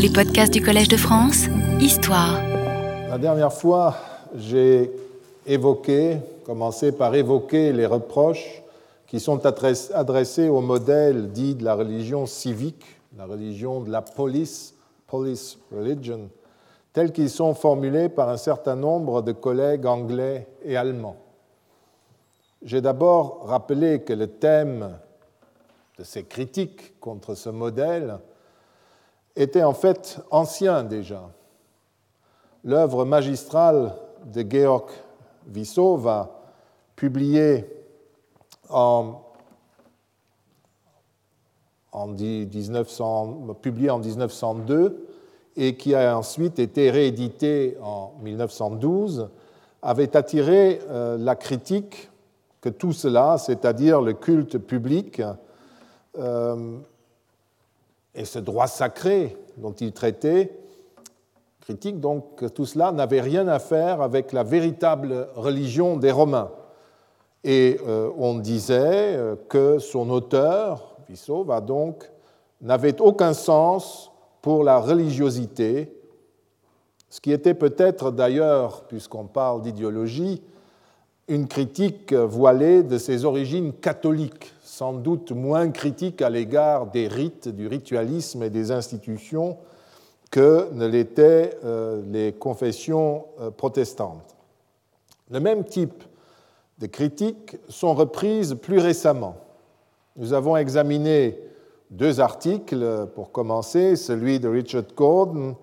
Les podcasts du Collège de France, Histoire. La dernière fois, j'ai évoqué, commencé par évoquer les reproches qui sont adressés au modèle dit de la religion civique, la religion de la police, police religion, tels qu'ils sont formulés par un certain nombre de collègues anglais et allemands. J'ai d'abord rappelé que le thème de ces critiques contre ce modèle était en fait ancien déjà. L'œuvre magistrale de Georg Vissova, publiée en, en, 1900, publiée en 1902 et qui a ensuite été rééditée en 1912, avait attiré euh, la critique que tout cela, c'est-à-dire le culte public, euh, et ce droit sacré dont il traitait, critique donc tout cela n'avait rien à faire avec la véritable religion des Romains. Et euh, on disait euh, que son auteur, Vissova donc, n'avait aucun sens pour la religiosité, ce qui était peut-être d'ailleurs, puisqu'on parle d'idéologie, une critique voilée de ses origines catholiques, sans doute moins critique à l'égard des rites, du ritualisme et des institutions que ne l'étaient euh, les confessions euh, protestantes. Le même type de critiques sont reprises plus récemment. Nous avons examiné deux articles, pour commencer, celui de Richard Gordon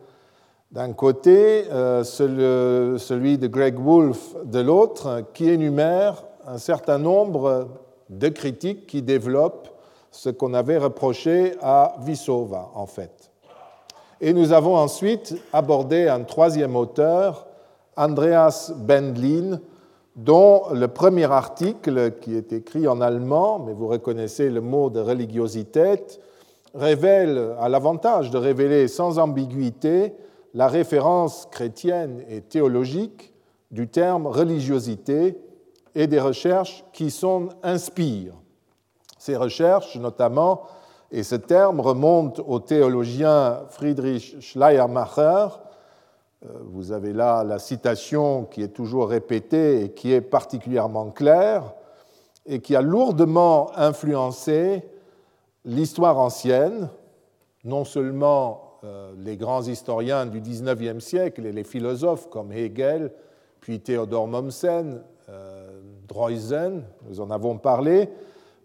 d'un côté, euh, celui de Greg Wolfe de l'autre, qui énumère un certain nombre de critiques qui développent ce qu'on avait reproché à Vissova, en fait. Et nous avons ensuite abordé un troisième auteur, Andreas Bendlin, dont le premier article, qui est écrit en allemand, mais vous reconnaissez le mot de religiosité, révèle, à l'avantage de révéler sans ambiguïté la référence chrétienne et théologique du terme religiosité et des recherches qui s'en inspirent. Ces recherches, notamment, et ce terme remonte au théologien Friedrich Schleiermacher. Euh, vous avez là la citation qui est toujours répétée et qui est particulièrement claire et qui a lourdement influencé l'histoire ancienne, non seulement euh, les grands historiens du XIXe siècle et les philosophes comme Hegel, puis Theodor Mommsen, euh, Droysen, nous en avons parlé,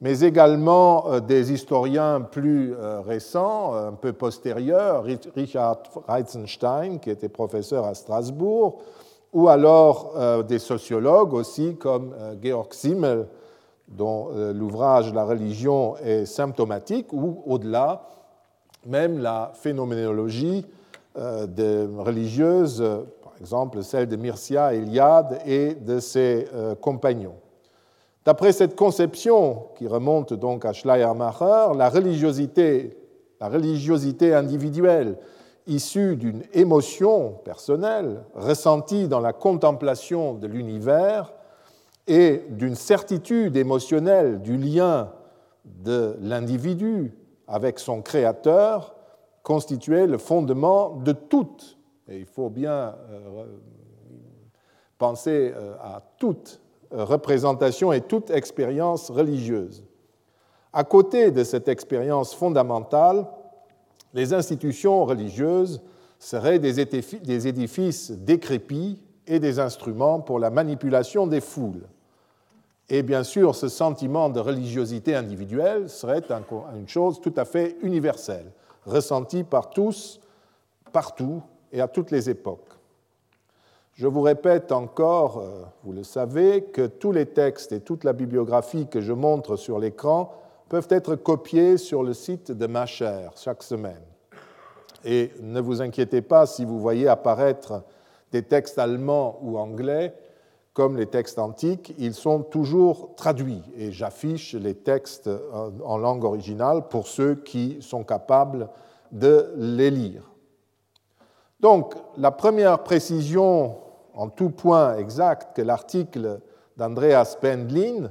mais également euh, des historiens plus récents, un peu postérieurs, Richard Reitzenstein, qui était professeur à Strasbourg, ou alors des sociologues aussi comme Georg Simmel, dont l'ouvrage La religion est symptomatique, ou au-delà, même la phénoménologie euh, religieuse, exemple celle de Mircea Eliade et de ses euh, compagnons. D'après cette conception, qui remonte donc à Schleiermacher, la religiosité, la religiosité individuelle issue d'une émotion personnelle ressentie dans la contemplation de l'univers et d'une certitude émotionnelle du lien de l'individu avec son créateur constituait le fondement de toute, il faut bien euh, penser euh, à toute représentation et toute expérience religieuse. À côté de cette expérience fondamentale, les institutions religieuses seraient des édifices décrépits et des instruments pour la manipulation des foules. Et bien sûr, ce sentiment de religiosité individuelle serait une chose tout à fait universelle, ressentie par tous, partout et à toutes les époques. Je vous répète encore, euh, vous le savez, que tous les textes et toute la bibliographie que je montre sur l'écran peuvent être copiés sur le site de ma chaire chaque semaine. Et ne vous inquiétez pas si vous voyez apparaître des textes allemands ou anglais, comme les textes antiques, ils sont toujours traduits et j'affiche les textes en langue originale pour ceux qui sont capables de les lire. Donc, la première précision en tout point exact que l'article d'Andreas Pendlin,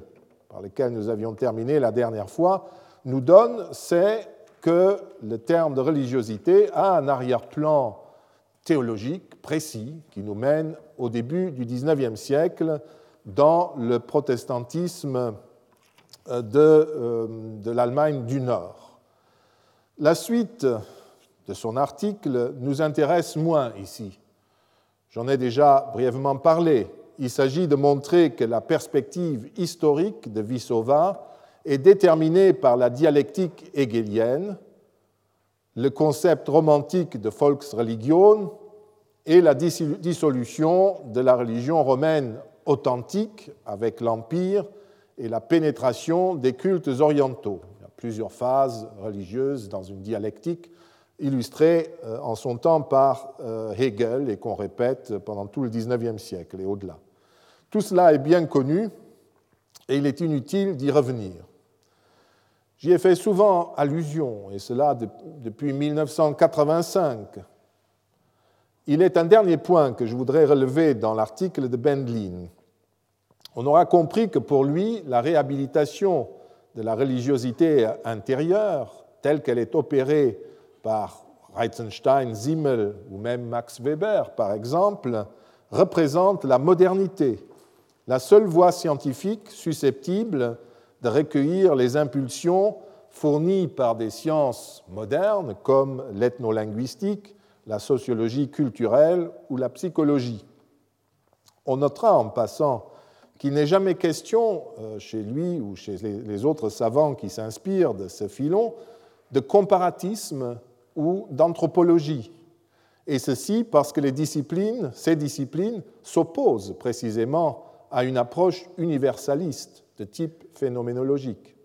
par lequel nous avions terminé la dernière fois, nous donne, c'est que le terme de religiosité a un arrière-plan théologique précis qui nous mène au début du XIXe siècle dans le protestantisme euh, de, euh, de l'Allemagne du Nord. La suite de son article nous intéresse moins ici. J'en ai déjà brièvement parlé. Il s'agit de montrer que la perspective historique de Vissova est déterminée par la dialectique hegelienne, le concept romantique de Volksreligion et la dissolution de la religion romaine authentique avec l'Empire et la pénétration des cultes orientaux. Il y a plusieurs phases religieuses dans une dialectique illustrée euh, en son temps par euh, Hegel et qu'on répète pendant tout le XIXe siècle et au-delà. Tout cela est bien connu et il est inutile d'y revenir. J'y ai fait souvent allusion, et cela depuis 1985. Il est un dernier point que je voudrais relever dans l'article de Bendlin. On aura compris que pour lui, la réhabilitation de la religiosité intérieure, telle qu'elle est opérée par Reitzenstein, Zimmel ou même Max Weber, par exemple, représente la modernité, la seule voie scientifique susceptible de recueillir les impulsions fournies par des sciences modernes comme l'ethnolinguistique, la sociologie culturelle ou la psychologie. On notera en passant qu'il n'est jamais question, euh, chez lui ou chez les autres savants qui s'inspirent de ce filon, de comparatisme ou d'anthropologie. Et ceci parce que les disciplines, ces disciplines s'opposent précisément à une approche universaliste de type phénoménologique.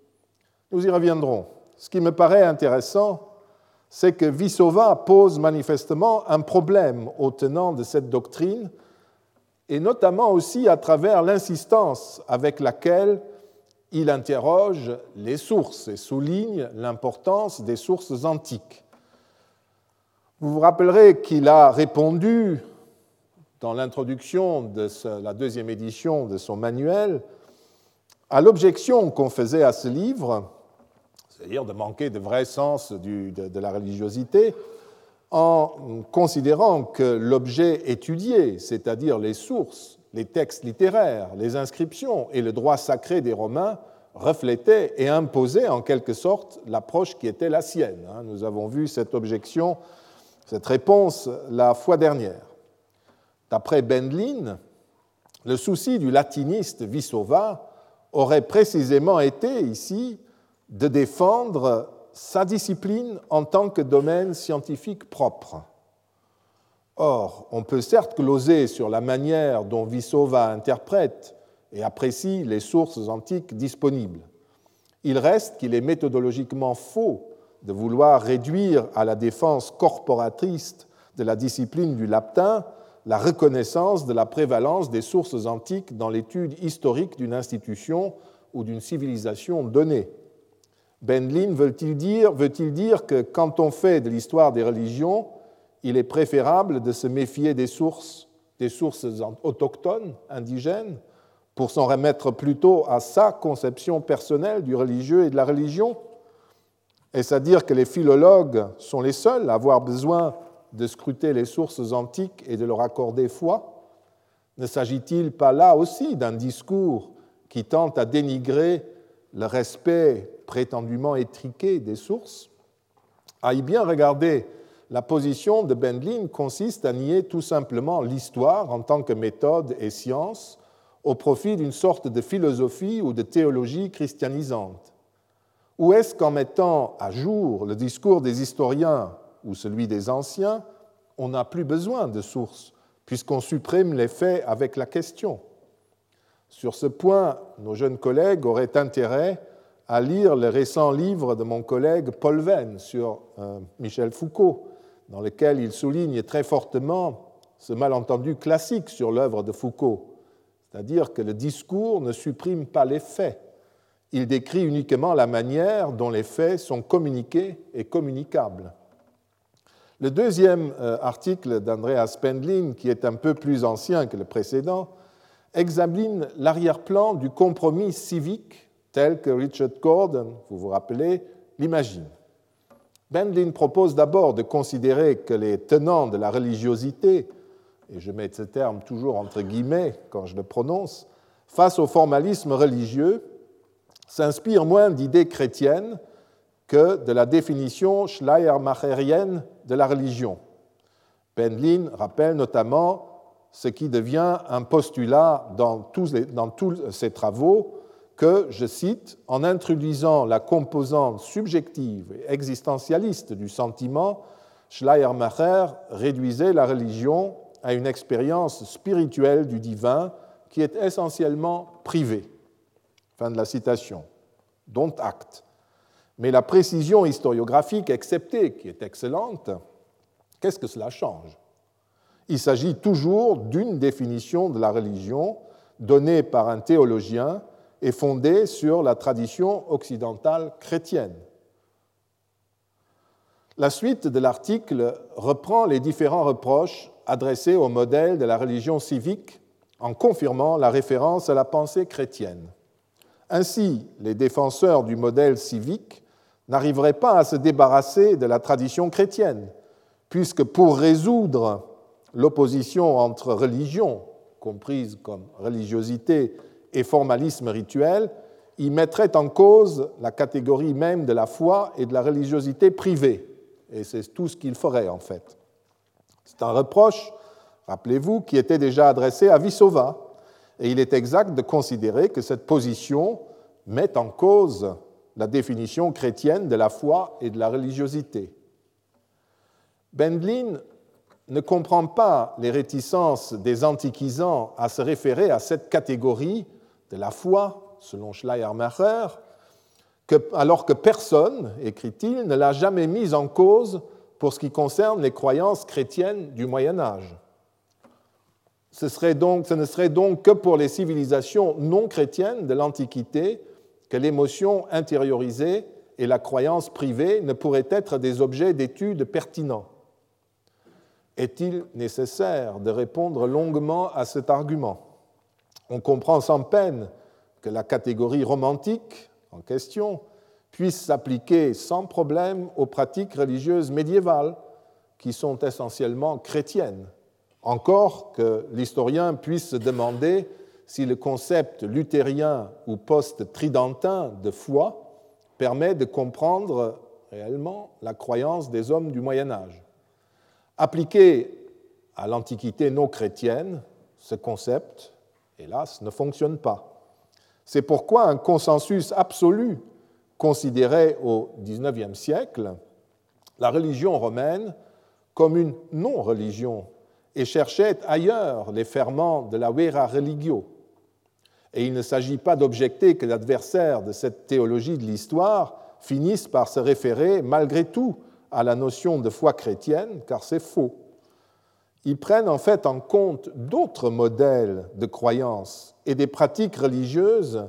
Nous y reviendrons. Ce qui me paraît intéressant, c'est que Vissova pose manifestement un problème aux tenants de cette doctrine, et notamment aussi à travers l'insistance avec laquelle il interroge les sources et souligne l'importance des sources antiques. Vous vous rappellerez qu'il a répondu dans l'introduction de la deuxième édition de son manuel à l'objection qu'on faisait à ce livre, c'est-à-dire de manquer de vrai sens de, la religiosité, en considérant que l'objet étudié, c'est-à-dire les sources, les textes littéraires, les inscriptions et le droit sacré des Romains, reflétaient et imposaient en quelque sorte l'approche qui était la sienne. Hein. Nous avons vu cette objection, cette réponse la fois dernière. D'après Bendlin, le souci du latiniste Vissova aurait précisément été ici de défendre sa discipline en tant que domaine scientifique propre. Or, on peut certes gloser sur la manière dont Vissova interprète et apprécie les sources antiques disponibles. Il reste qu'il est méthodologiquement faux de vouloir réduire à la défense corporatrice de la discipline du latin la reconnaissance de la prévalence des sources antiques dans l'étude historique d'une institution ou d'une civilisation donnée. Benlin veut-il dire, veut dire que quand on fait de l'histoire des religions, il est préférable de se méfier des sources, des sources autochtones, indigènes, pour s'en remettre plutôt à sa conception personnelle du religieux et de la religion? Est-ce à dire que les philologues sont les seuls à avoir besoin de scruter les sources antiques et de leur accorder foi? Ne s'agit-il pas là aussi d'un discours qui tente à dénigrer le respect prétendument étriqué des sources? À y bien regarder, la position de Bendlin consiste à nier tout simplement l'histoire en tant que méthode et science au profit d'une sorte de philosophie ou de théologie christianisante Ou est-ce qu'en mettant à jour le discours des historiens ou celui des anciens, on n'a plus besoin de sources, puisqu'on supprime les faits avec la question? Sur ce point, nos jeunes collègues auraient intérêt à lire le récent livre de mon collègue Paul Venn sur euh, Michel Foucault, dans lequel il souligne très fortement ce malentendu classique sur l'œuvre de Foucault, c'est-à-dire que le discours ne supprime pas les faits, il décrit uniquement la manière dont les faits sont communiqués et communicables. Le deuxième euh, article d'Andreas Pendlin, qui est un peu plus ancien que le précédent, examine l'arrière-plan du compromis civique tel que Richard Gordon, vous vous rappelez, l'imagine. Bendlin propose d'abord de considérer que les tenants de la religiosité, et je mets ce terme toujours entre guillemets quand je le prononce, face au formalisme religieux, s'inspirent moins d'idées chrétiennes que de la définition schleiermacherienne de la religion. Bendlin rappelle notamment ce qui devient un postulat dans tous ses travaux, que, je cite, en introduisant la composante subjective et existentialiste du sentiment, Schleiermacher réduisait la religion à une expérience spirituelle du divin qui est essentiellement privée. Fin de la citation. Dont acte. Mais la précision historiographique acceptée, qui est excellente, qu'est-ce que cela change? Il s'agit toujours d'une définition de la religion donnée par un théologien et fondée sur la tradition occidentale chrétienne. La suite de l'article reprend les différents reproches adressés au modèle de la religion civique en confirmant la référence à la pensée chrétienne. Ainsi, les défenseurs du modèle civique n'arriveraient pas à se débarrasser de la tradition chrétienne, puisque pour résoudre l'opposition entre religion, comprise comme religiosité, et formalisme rituel, ils mettraient en cause la catégorie même de la foi et de la religiosité privée. Et c'est tout ce qu'ils feraient en fait. C'est un reproche, rappelez-vous, qui était déjà adressé à Vissova. Et il est exact de considérer que cette position met en cause la définition chrétienne de la foi et de la religiosité. Bendlin ne comprend pas les réticences des antiquisants à se référer à cette catégorie de la foi, selon Schleiermacher, alors que personne, écrit-il, ne l'a jamais mise en cause pour ce qui concerne les croyances chrétiennes du Moyen Âge. Ce, ne serait donc que pour les civilisations non chrétiennes de l'Antiquité que l'émotion intériorisée et la croyance privée ne pourraient être des objets d'étude pertinents. Est-il nécessaire de répondre longuement à cet argument? On comprend sans peine que la catégorie romantique en question puisse s'appliquer sans problème aux pratiques religieuses médiévales, qui sont essentiellement chrétiennes. Encore que l'historien puisse se demander si le concept luthérien ou post-tridentin de foi permet de comprendre réellement la croyance des hommes du Moyen Âge. Appliqué à l'Antiquité non chrétienne, ce concept, hélas, ne fonctionne pas. C'est pourquoi un consensus absolu considérait au XIXe siècle la religion romaine comme une non-religion et cherchait ailleurs les ferments de la vera religio, et il ne s'agit pas d'objecter que l'adversaire de cette théologie de l'histoire finisse par se référer malgré tout à la notion de foi chrétienne, car c'est faux. Ils prennent en fait en compte d'autres modèles de croyances et des pratiques religieuses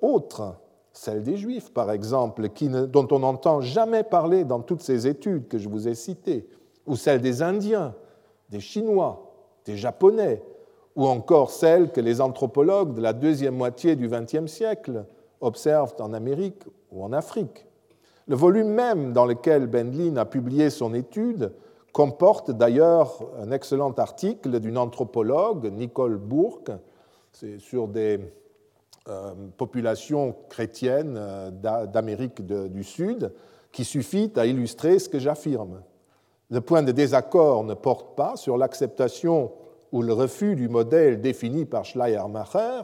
autres, celles des Juifs par exemple, dont on n'entend jamais parler dans toutes ces études que je vous ai citées, ou celles des Indiens, des Chinois, des Japonais, ou encore celles que les anthropologues de la deuxième moitié du XXe siècle observent en Amérique ou en Afrique. Le volume même dans lequel Bendlin a publié son étude comporte d'ailleurs un excellent article d'une anthropologue, Nicole Bourque, sur des euh, populations chrétiennes euh, d'Amérique du Sud, qui suffit à illustrer ce que j'affirme. Le point de désaccord ne porte pas sur l'acceptation ou le refus du modèle défini par Schleiermacher,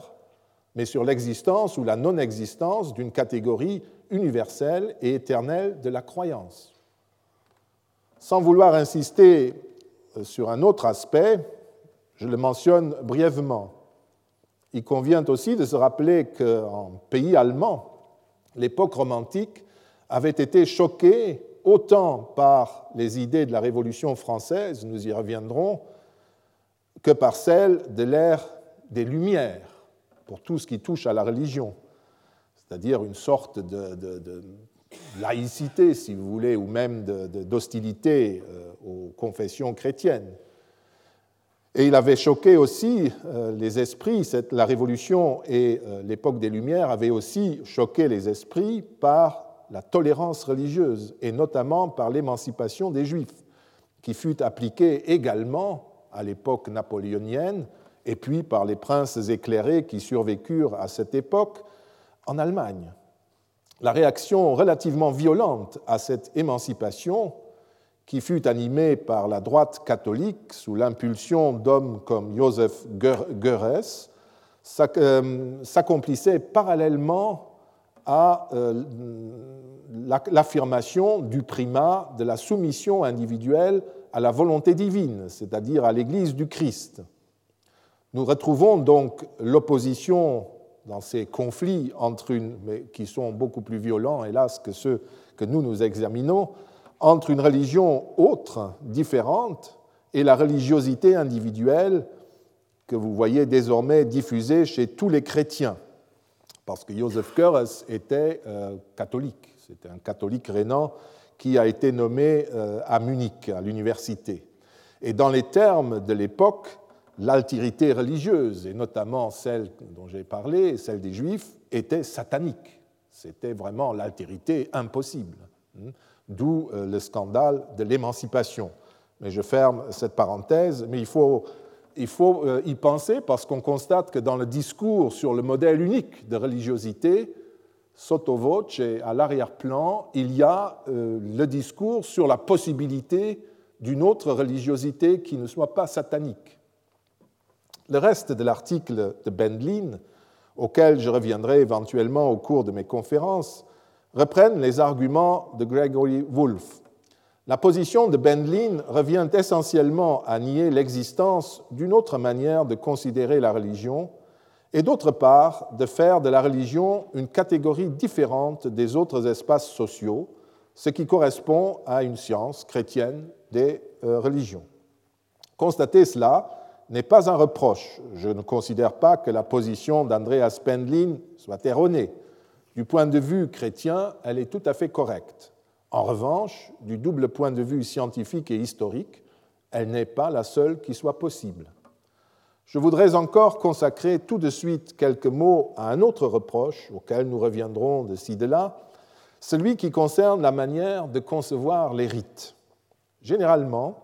mais sur l'existence ou la non-existence d'une catégorie universelle et éternelle de la croyance. Sans vouloir insister euh, sur un autre aspect, je le mentionne brièvement. Il convient aussi de se rappeler qu'en pays allemand, l'époque romantique avait été choquée autant par les idées de la Révolution française, nous y reviendrons, que par celle de l'ère des Lumières, pour tout ce qui touche à la religion, c'est-à-dire une sorte de, laïcité, si vous voulez, ou même d'hostilité euh, aux confessions chrétiennes. Et il avait choqué aussi euh, les esprits, la Révolution et euh, l'époque des Lumières avaient aussi choqué les esprits par la tolérance religieuse, et notamment par l'émancipation des Juifs, qui fut appliquée également à l'époque napoléonienne, et puis par les princes éclairés qui survécurent à cette époque en Allemagne. La réaction relativement violente à cette émancipation, qui fut animée par la droite catholique sous l'impulsion d'hommes comme Joseph Goeres, euh, s'accomplissait parallèlement à euh, l'affirmation du primat de la soumission individuelle à la volonté divine, c'est-à-dire à l'Église du Christ. Nous retrouvons donc l'opposition dans ces conflits entre une, qui sont beaucoup plus violents, hélas, que ceux que nous nous examinons, entre une religion autre, différente, et la religiosité individuelle que vous voyez désormais diffusée chez tous les chrétiens, parce que Joseph Goeres était euh, catholique, c'était un catholique rénan qui a été nommé euh, à Munich, à l'université. Et dans les termes de l'époque, l'altérité religieuse, et notamment celle dont j'ai parlé, celle des Juifs, était satanique. C'était vraiment l'altérité impossible. Hein, d'où euh, le scandale de l'émancipation. Mais je ferme cette parenthèse, mais il faut, il faut euh, y penser parce qu'on constate que dans le discours sur le modèle unique de religiosité, sotto voce, à l'arrière-plan, il y a euh, le discours sur la possibilité d'une autre religiosité qui ne soit pas satanique. Le reste de l'article de Bendlin, auquel je reviendrai éventuellement au cours de mes conférences, reprennent les arguments de Gregory Wolfe. La position de Bendlin revient essentiellement à nier l'existence d'une autre manière de considérer la religion et d'autre part de faire de la religion une catégorie différente des autres espaces sociaux, ce qui correspond à une science chrétienne des euh, religions. Constater cela n'est pas un reproche. Je ne considère pas que la position d'Andreas Pendlin soit erronée. Du point de vue chrétien, elle est tout à fait correcte. En revanche, du double point de vue scientifique et historique, elle n'est pas la seule qui soit possible. Je voudrais encore consacrer tout de suite quelques mots à un autre reproche auquel nous reviendrons de ci de là, celui qui concerne la manière de concevoir les rites. Généralement,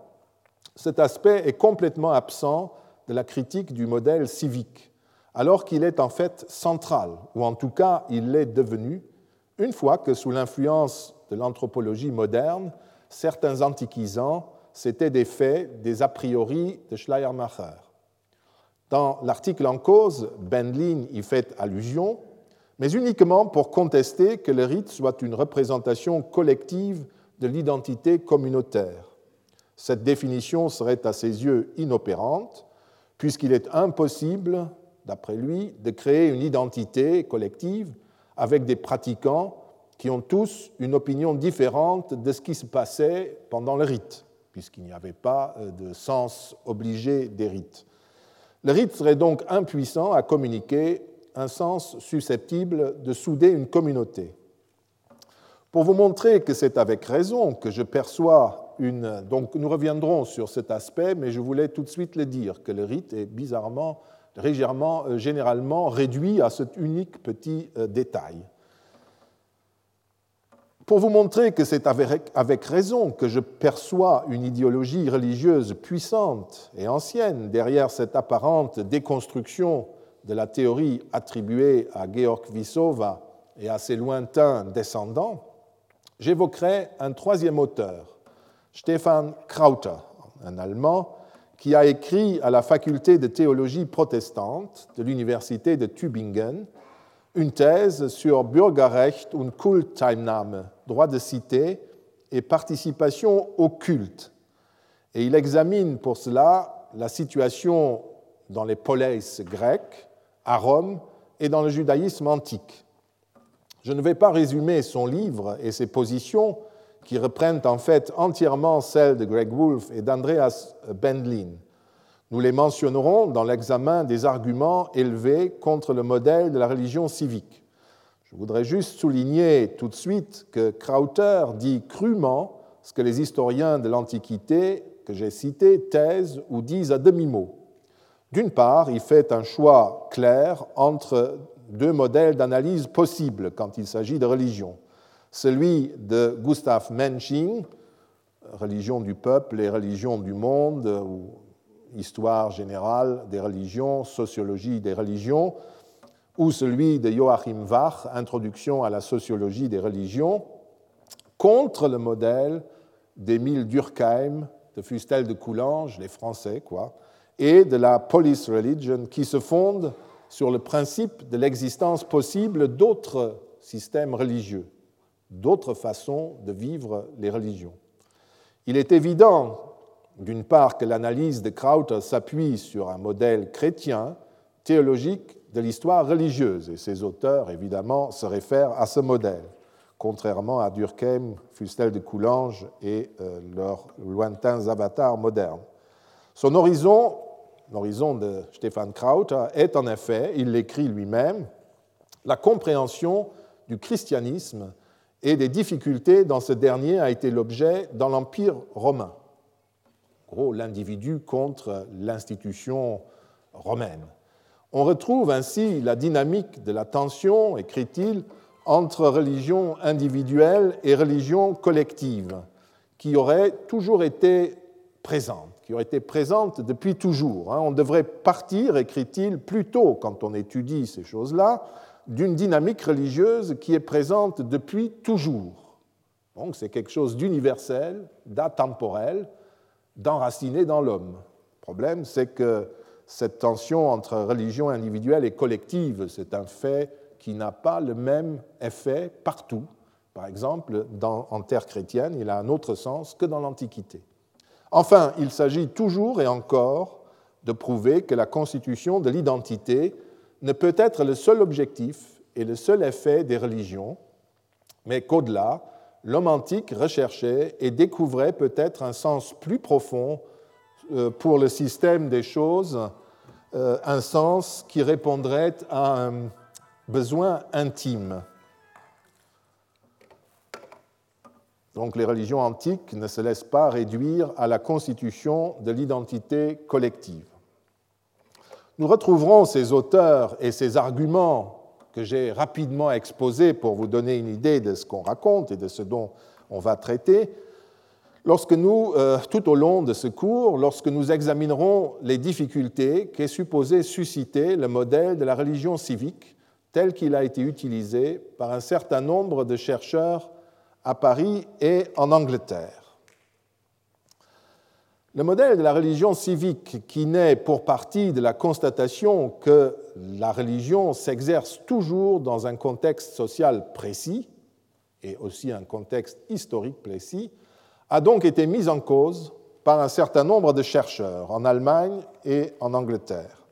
cet aspect est complètement absent de la critique du modèle civique, alors qu'il est en fait central, ou en tout cas il l'est devenu, une fois que sous l'influence de l'anthropologie moderne, certains antiquisants s'étaient des faits, des a priori de Schleiermacher. Dans l'article en cause, Bendlin y fait allusion, mais uniquement pour contester que le rite soit une représentation collective de l'identité communautaire. Cette définition serait à ses yeux inopérante, puisqu'il est impossible, d'après lui, de créer une identité collective avec des pratiquants qui ont tous une opinion différente de ce qui se passait pendant le rite, puisqu'il n'y avait pas de sens obligé des rites. Le rite serait donc impuissant à communiquer un sens susceptible de souder une communauté. Pour vous montrer que c'est avec raison que je perçois une... Donc nous reviendrons sur cet aspect, mais je voulais tout de suite le dire, que le rite est bizarrement, légèrement, euh, généralement réduit à cet unique petit euh, détail. Pour vous montrer que c'est avec raison que je perçois une idéologie religieuse puissante et ancienne derrière cette apparente déconstruction de la théorie attribuée à Georg Vissova et à ses lointains descendants, j'évoquerai un troisième auteur, Stefan Krauter, un Allemand, qui a écrit à la faculté de théologie protestante de l'université de Tübingen une thèse sur Bürgerrecht und Kultteilnahme, droit de cité et participation au culte. Et il examine pour cela la situation dans les poleis grecs, à Rome et dans le judaïsme antique. Je ne vais pas résumer son livre et ses positions, qui reprennent en fait entièrement celles de Greg Wolfe et d'Andreas Bendlin. Nous les mentionnerons dans l'examen des arguments élevés contre le modèle de la religion civique. Je voudrais juste souligner tout de suite que Krauter dit crûment ce que les historiens de l'Antiquité que j'ai cités taisent ou disent à demi-mot. D'une part, il fait un choix clair entre deux modèles d'analyse possibles quand il s'agit de religion. Celui de Gustav Mensching, Religion du peuple et religion du monde, ou Histoire générale des religions, Sociologie des religions, ou celui de Joachim Wach, Introduction à la sociologie des religions, contre le modèle d'Émile Durkheim, de Fustel de Coulanges, les Français, quoi, et de la police religion, qui se fonde sur le principe de l'existence possible d'autres systèmes religieux, d'autres façons de vivre les religions. Il est évident, d'une part, que l'analyse de Krauter s'appuie sur un modèle chrétien, théologique de l'histoire religieuse, et ses auteurs, évidemment, se réfèrent à ce modèle, contrairement à Durkheim, Fustel de Coulanges et euh, leurs lointains avatars modernes. Son horizon, l'horizon de Stefan Krauter, est en effet, il l'écrit lui-même, la compréhension du christianisme et des difficultés dont ce dernier a été l'objet dans l'Empire romain. gros, l'individu contre l'institution romaine. On retrouve ainsi la dynamique de la tension, écrit-il, entre religion individuelle et religion collective, qui aurait toujours été présente, qui aurait été présente depuis toujours. Hein. On devrait partir, écrit-il, plutôt, quand on étudie ces choses-là, d'une dynamique religieuse qui est présente depuis toujours. Donc c'est quelque chose d'universel, d'atemporel, d'enraciné dans l'homme. Le problème, c'est que cette tension entre religion individuelle et collective, c'est un fait qui n'a pas le même effet partout. Par exemple, en terre chrétienne, il a un autre sens que dans l'Antiquité. Enfin, il s'agit toujours et encore de prouver que la constitution de l'identité ne peut être le seul objectif et le seul effet des religions, mais qu'au-delà, l'homme antique recherchait et découvrait peut-être un sens plus profond euh, pour le système des choses euh, un sens qui répondrait à un besoin intime. Donc les religions antiques ne se laissent pas réduire à la constitution de l'identité collective. Nous retrouverons ces auteurs et ces arguments que j'ai rapidement exposés pour vous donner une idée de ce qu'on raconte et de ce dont on va traiter euh, tout au long de ce cours, lorsque nous examinerons les difficultés qu'est supposé susciter le modèle de la religion civique tel qu'il a été utilisé par un certain nombre de chercheurs à Paris et en Angleterre. Le modèle de la religion civique, qui naît pour partie de la constatation que la religion s'exerce toujours dans un contexte social précis et aussi un contexte historique précis, a donc été mise en cause par un certain nombre de chercheurs en Allemagne et en Angleterre.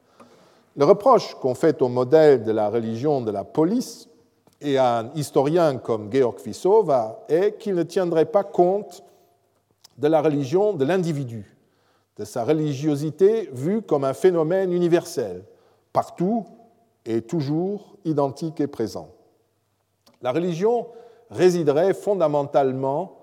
Le reproche qu'on fait au modèle de la religion de la police et à un historien comme Georg Fissova est qu'il ne tiendrait pas compte de la religion de l'individu, de sa religiosité vue comme un phénomène universel, partout et toujours identique et présent. La religion résiderait fondamentalement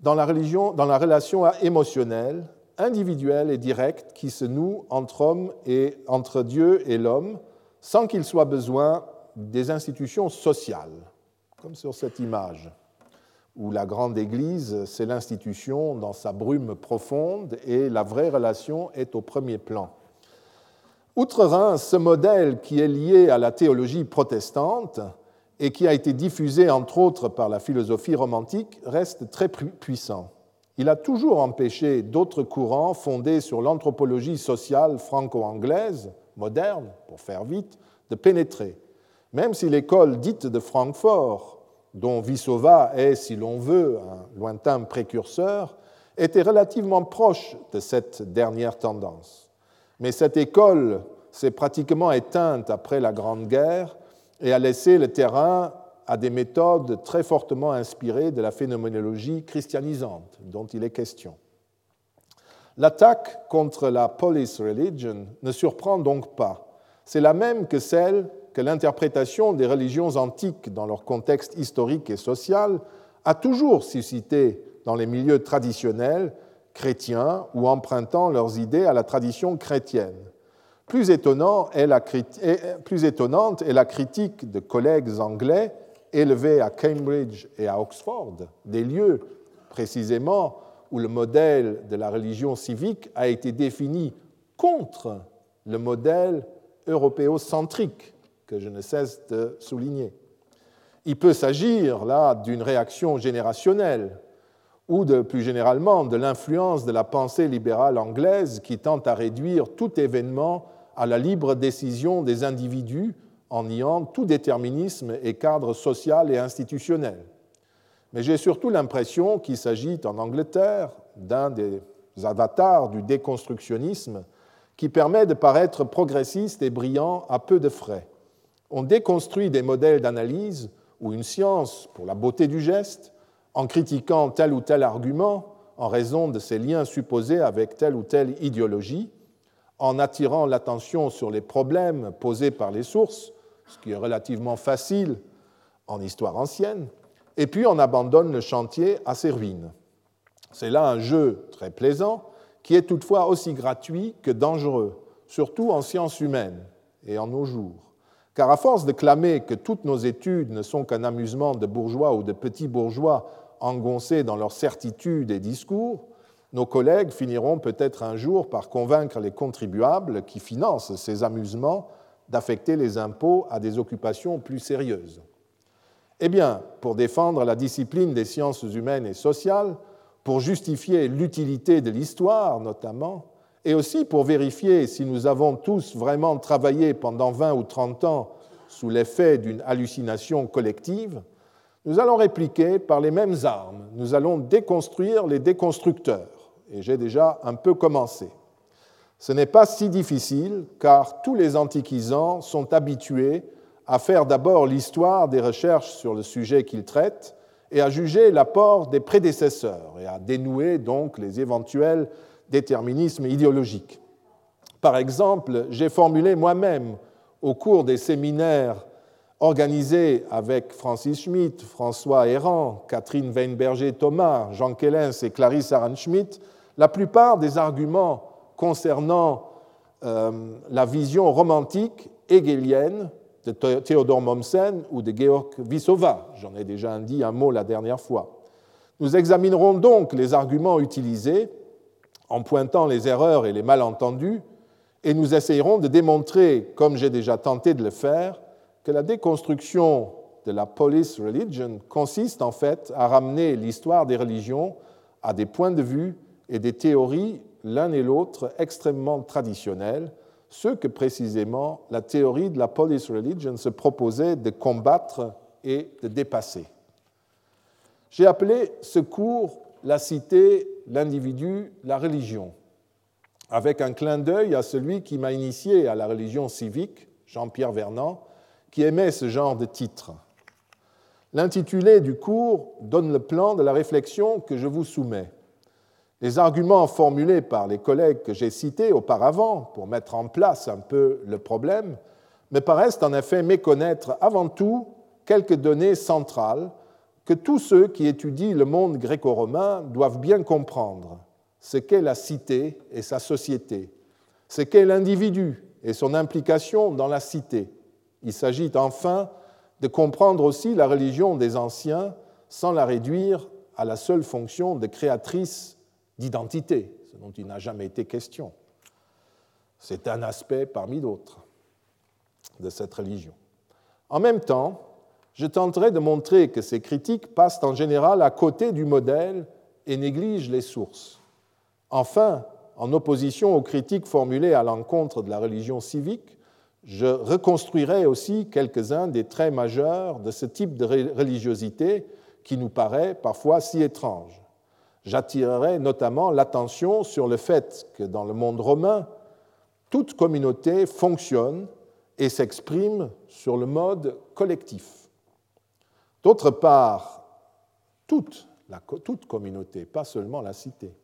dans la, religion, dans la relation émotionnelle, individuelle et directe qui se noue entre, homme et, entre Dieu et l'homme, sans qu'il soit besoin des institutions sociales, comme sur cette image, où la grande Église, c'est l'institution dans sa brume profonde et la vraie relation est au premier plan. Outre-Rhin, ce modèle qui est lié à la théologie protestante et qui a été diffusé entre autres par la philosophie romantique, reste très puissant. Il a toujours empêché d'autres courants fondés sur l'anthropologie sociale franco-anglaise, moderne, pour faire vite, de pénétrer. Même si l'école dite de Francfort, dont Vissova est, si l'on veut, un lointain précurseur, était relativement proche de cette dernière tendance. Mais cette école s'est pratiquement éteinte après la Grande Guerre et a laissé le terrain à des méthodes très fortement inspirées de la phénoménologie christianisante dont il est question. L'attaque contre la police religion ne surprend donc pas. C'est la même que celle que l'interprétation des religions antiques dans leur contexte historique et social a toujours suscité dans les milieux traditionnels chrétiens ou empruntant leurs idées à la tradition chrétienne. Plus, étonnant étonnante est la critique de collègues anglais élevés à Cambridge et à Oxford, des lieux précisément où le modèle de la religion civique a été défini contre le modèle européocentrique que je ne cesse de souligner. Il peut s'agir là d'une réaction générationnelle ou de, plus généralement de l'influence de la pensée libérale anglaise qui tente à réduire tout événement à la libre décision des individus en niant tout déterminisme et cadre social et institutionnel. Mais j'ai surtout l'impression qu'il s'agit en Angleterre d'un des avatars du déconstructionnisme qui permet de paraître progressiste et brillant à peu de frais. On déconstruit des modèles d'analyse ou une science pour la beauté du geste, en critiquant tel ou tel argument en raison de ses liens supposés avec telle ou telle idéologie, en attirant l'attention sur les problèmes posés par les sources, ce qui est relativement facile en histoire ancienne, et puis on abandonne le chantier à ses ruines. C'est là un jeu très plaisant qui est toutefois aussi gratuit que dangereux, surtout en sciences humaines et en nos jours. Car à force de clamer que toutes nos études ne sont qu'un amusement de bourgeois ou de petits bourgeois engoncés dans leurs certitudes et discours, nos collègues finiront peut-être un jour par convaincre les contribuables qui financent ces amusements d'affecter les impôts à des occupations plus sérieuses. Eh bien, pour défendre la discipline des sciences humaines et sociales, pour justifier l'utilité de l'histoire notamment, et aussi pour vérifier si nous avons tous vraiment travaillé pendant 20 ou 30 ans sous l'effet d'une hallucination collective, nous allons répliquer par les mêmes armes. Nous allons déconstruire les déconstructeurs. Et j'ai déjà un peu commencé. Ce n'est pas si difficile car tous les antiquisants sont habitués à faire d'abord l'histoire des recherches sur le sujet qu'ils traitent et à juger l'apport des prédécesseurs et à dénouer donc les éventuels déterminismes idéologiques. Par exemple, j'ai formulé moi-même au cours des séminaires organisés avec Francis Schmitt, François Errand, Catherine Weinberger-Thomas, Jean Kellens et Clarisse Aran-Schmitt la plupart des arguments concernant euh, la vision romantique hegelienne de Theodor Mommsen ou de Georg Vissova. J'en ai déjà dit un mot la dernière fois. Nous examinerons donc les arguments utilisés en pointant les erreurs et les malentendus et nous essayerons de démontrer, comme j'ai déjà tenté de le faire, que la déconstruction de la police religion consiste en fait à ramener l'histoire des religions à des points de vue et des théories l'un et l'autre extrêmement traditionnels ce que précisément la théorie de la police religion se proposait de combattre et de dépasser. J'ai appelé ce cours la cité, l'individu, la religion, avec un clin d'œil à celui qui m'a initié à la religion civique, Jean-Pierre Vernant, qui aimait ce genre de titre. L'intitulé du cours donne le plan de la réflexion que je vous soumets. Les arguments formulés par les collègues que j'ai cités auparavant pour mettre en place un peu le problème me paraissent en effet méconnaître avant tout quelques données centrales que tous ceux qui étudient le monde gréco-romain doivent bien comprendre. Ce qu'est la cité et sa société, ce qu'est l'individu et son implication dans la cité. Il s'agit enfin de comprendre aussi la religion des anciens sans la réduire à la seule fonction de créatrice d'identité, ce dont il n'a jamais été question. C'est un aspect parmi d'autres de cette religion. En même temps, je tenterai de montrer que ces critiques passent en général à côté du modèle et négligent les sources. Enfin, en opposition aux critiques formulées à l'encontre de la religion civique, je reconstruirai aussi quelques-uns des traits majeurs de ce type de religiosité qui nous paraît parfois si étrange. J'attirerai notamment l'attention sur le fait que dans le monde romain, toute communauté fonctionne et s'exprime sur le mode collectif. D'autre part, toute, communauté, pas seulement la cité.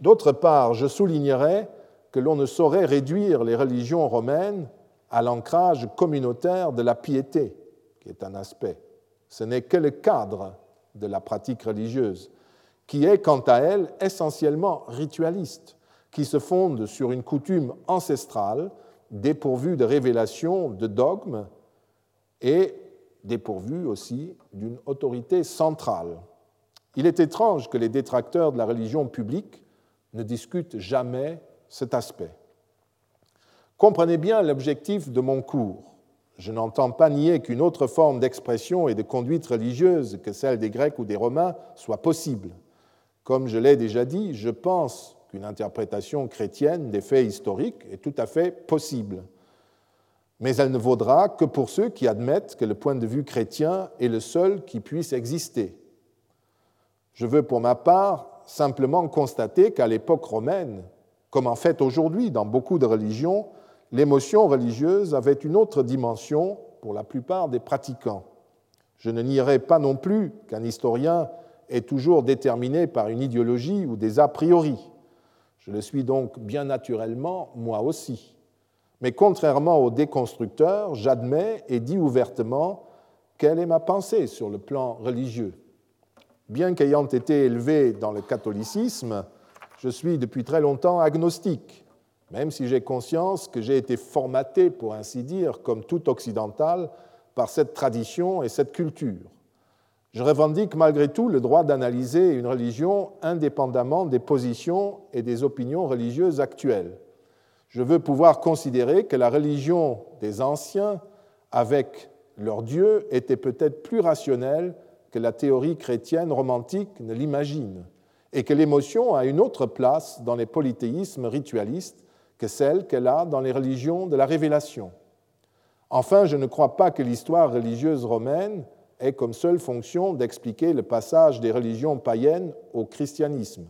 D'autre part, je soulignerai que l'on ne saurait réduire les religions romaines à l'ancrage communautaire de la piété, qui est un aspect. Ce n'est que le cadre de la pratique religieuse qui est quant à elle essentiellement ritualiste, qui se fonde sur une coutume ancestrale dépourvue de révélation, de dogmes, et dépourvu aussi d'une autorité centrale. Il est étrange que les détracteurs de la religion publique ne discutent jamais cet aspect. Comprenez bien l'objectif de mon cours. Je n'entends pas nier qu'une autre forme d'expression et de conduite religieuse que celle des Grecs ou des Romains soit possible. Comme je l'ai déjà dit, je pense qu'une interprétation chrétienne des faits historiques est tout à fait possible. Mais elle ne vaudra que pour ceux qui admettent que le point de vue chrétien est le seul qui puisse exister. Je veux pour ma part simplement constater qu'à l'époque romaine, comme en fait aujourd'hui dans beaucoup de religions, l'émotion religieuse avait une autre dimension pour la plupart des pratiquants. Je ne nierai pas non plus qu'un historien est toujours déterminé par une idéologie ou des a priori. Je le suis donc bien naturellement moi aussi. Mais contrairement aux déconstructeurs, j'admets et dis ouvertement quelle est ma pensée sur le plan religieux. Bien qu'ayant été élevé dans le catholicisme, je suis depuis très longtemps agnostique, même si j'ai conscience que j'ai été formaté, pour ainsi dire, comme tout occidental, par cette tradition et cette culture. Je revendique malgré tout le droit d'analyser une religion indépendamment des positions et des opinions religieuses actuelles. Je veux pouvoir considérer que la religion des anciens, avec leur Dieu, était peut-être plus rationnelle que la théorie chrétienne romantique ne l'imagine, et que l'émotion a une autre place dans les polythéismes ritualistes que celle qu'elle a dans les religions de la révélation. Enfin, je ne crois pas que l'histoire religieuse romaine ait comme seule fonction d'expliquer le passage des religions païennes au christianisme.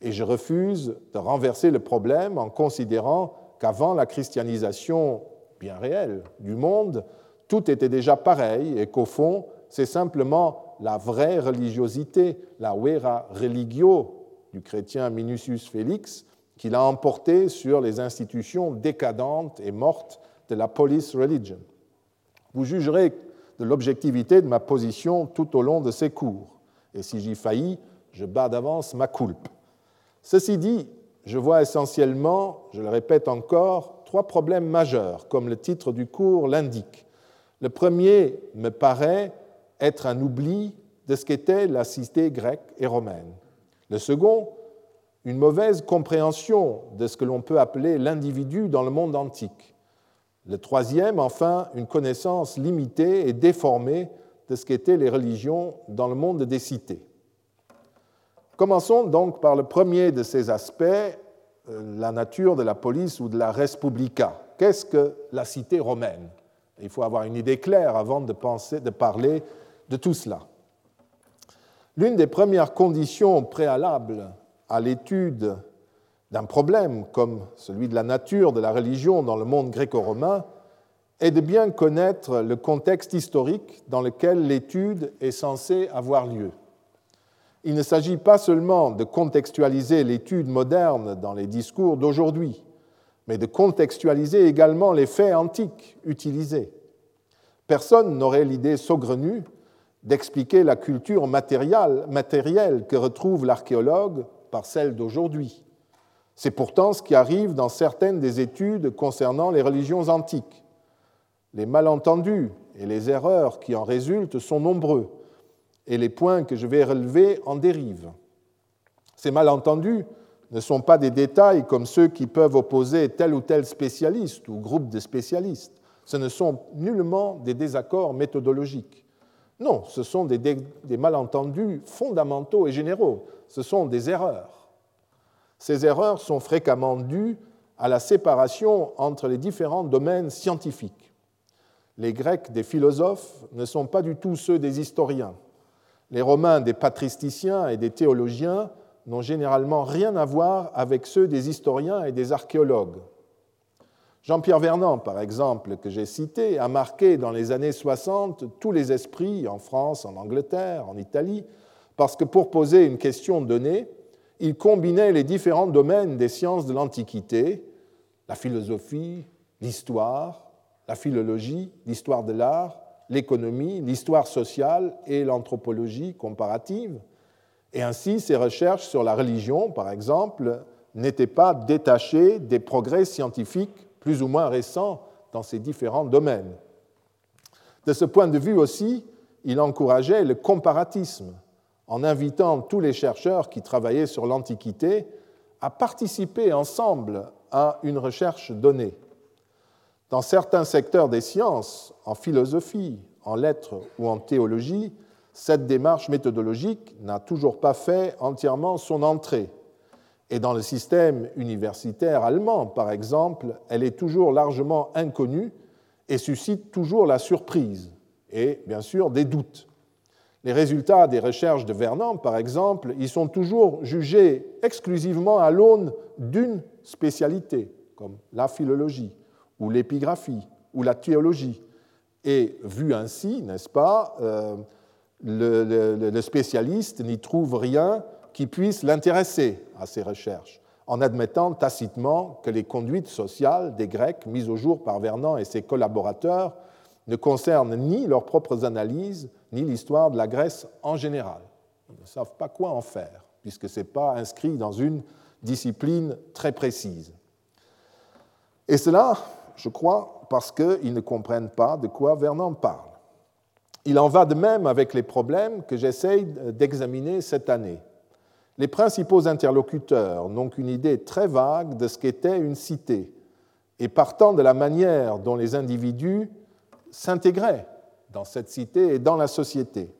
Et je refuse de renverser le problème en considérant qu'avant la christianisation bien réelle du monde, tout était déjà pareil et qu'au fond, c'est simplement la vraie religiosité, la vera religio du chrétien Minucius Félix, qui l'a emporté sur les institutions décadentes et mortes de la police religion. Vous jugerez de l'objectivité de ma position tout au long de ces cours, et si j'y faillis, je bats d'avance ma culpe. Ceci dit, je vois essentiellement, je le répète encore, trois problèmes majeurs, comme le titre du cours l'indique. Le premier me paraît être un oubli de ce qu'était la cité grecque et romaine. Le second, une mauvaise compréhension de ce que l'on peut appeler l'individu dans le monde antique. Le troisième, enfin, une connaissance limitée et déformée de ce qu'étaient les religions dans le monde des cités. Commençons donc par le premier de ces aspects, euh, la nature de la police ou de la respublica. Qu'est-ce que la cité romaine? Il faut avoir une idée claire avant de, de parler de tout cela. L'une des premières conditions préalables à l'étude d'un problème comme celui de la nature de la religion dans le monde gréco-romain est de bien connaître le contexte historique dans lequel l'étude est censée avoir lieu il ne s'agit pas seulement de contextualiser l'étude moderne dans les discours d'aujourd'hui, mais de contextualiser également les faits antiques utilisés. Personne n'aurait l'idée saugrenue d'expliquer la culture matérielle que retrouve l'archéologue par celle d'aujourd'hui. C'est pourtant ce qui arrive dans certaines des études concernant les religions antiques. Les malentendus et les erreurs qui en résultent sont nombreux et les points que je vais relever en dérivent. Ces malentendus ne sont pas des détails comme ceux qui peuvent opposer tel ou tel spécialiste ou groupe de spécialistes. Ce ne sont nullement des désaccords méthodologiques. Non, ce sont des, malentendus fondamentaux et généraux. Ce sont des erreurs. Ces erreurs sont fréquemment dues à la séparation entre les différents domaines scientifiques. Les Grecs des philosophes ne sont pas du tout ceux des historiens les Romains des patristiciens et des théologiens n'ont généralement rien à voir avec ceux des historiens et des archéologues. Jean-Pierre Vernant, par exemple, que j'ai cité, a marqué dans les années 60 tous les esprits en France, en Angleterre, en Italie, parce que pour poser une question donnée, il combinait les différents domaines des sciences de l'Antiquité, la philosophie, l'histoire, la philologie, l'histoire de l'art, l'économie, l'histoire sociale et l'anthropologie comparative. Et ainsi, ses recherches sur la religion, par exemple, n'étaient pas détachées des progrès scientifiques plus ou moins récents dans ces différents domaines. De ce point de vue aussi, il encourageait le comparatisme en invitant tous les chercheurs qui travaillaient sur l'Antiquité à participer ensemble à une recherche donnée. Dans certains secteurs des sciences, en philosophie, en lettres ou en théologie, cette démarche méthodologique n'a toujours pas fait entièrement son entrée. Et dans le système universitaire allemand, par exemple, elle est toujours largement inconnue et suscite toujours la surprise et bien sûr des doutes. Les résultats des recherches de Vernon, par exemple, y sont toujours jugés exclusivement à l'aune d'une spécialité, comme la philologie, ou l'épigraphie, ou la théologie. Et vu ainsi, n'est-ce pas, euh, le, spécialiste n'y trouve rien qui puisse l'intéresser à ces recherches, en admettant tacitement que les conduites sociales des Grecs mises au jour par Vernon et ses collaborateurs ne concernent ni leurs propres analyses, ni l'histoire de la Grèce en général. Ils ne savent pas quoi en faire, puisque ce n'est pas inscrit dans une discipline très précise. Et cela, je crois, parce qu'ils ne comprennent pas de quoi Vernon parle. Il en va de même avec les problèmes que j'essaye d'examiner cette année. Les principaux interlocuteurs n'ont qu'une idée très vague de ce qu'était une cité, et partant de la manière dont les individus s'intégraient dans cette cité et dans la société.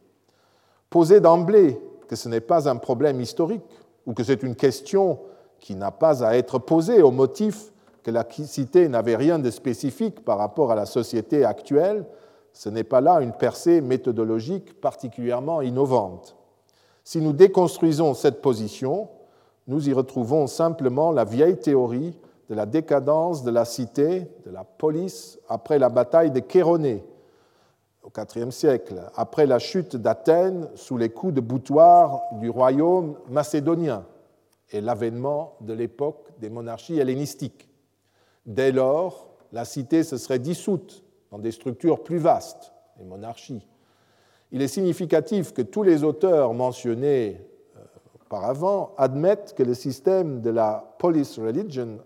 Poser d'emblée que ce n'est pas un problème historique ou que c'est une question qui n'a pas à être posée au motif que la cité n'avait rien de spécifique par rapport à la société actuelle, ce n'est pas là une percée méthodologique particulièrement innovante. Si nous déconstruisons cette position, nous y retrouvons simplement la vieille théorie de la décadence de la cité, de la police, après la bataille de Chéronée au IVe siècle, après la chute d'Athènes sous les coups de boutoir du royaume macédonien et l'avènement de l'époque des monarchies hellénistiques. Dès lors, la cité se serait dissoute dans des structures plus vastes, les monarchies. Il est significatif que tous les auteurs mentionnés euh, auparavant admettent que le système de la police religion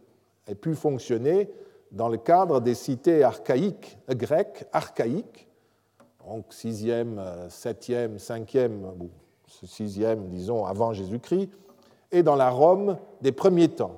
ait pu fonctionner dans le cadre des cités archaïques, grecques archaïques, donc 6e, 7e, 5e, 6e, disons, avant Jésus-Christ, et dans la Rome des premiers temps.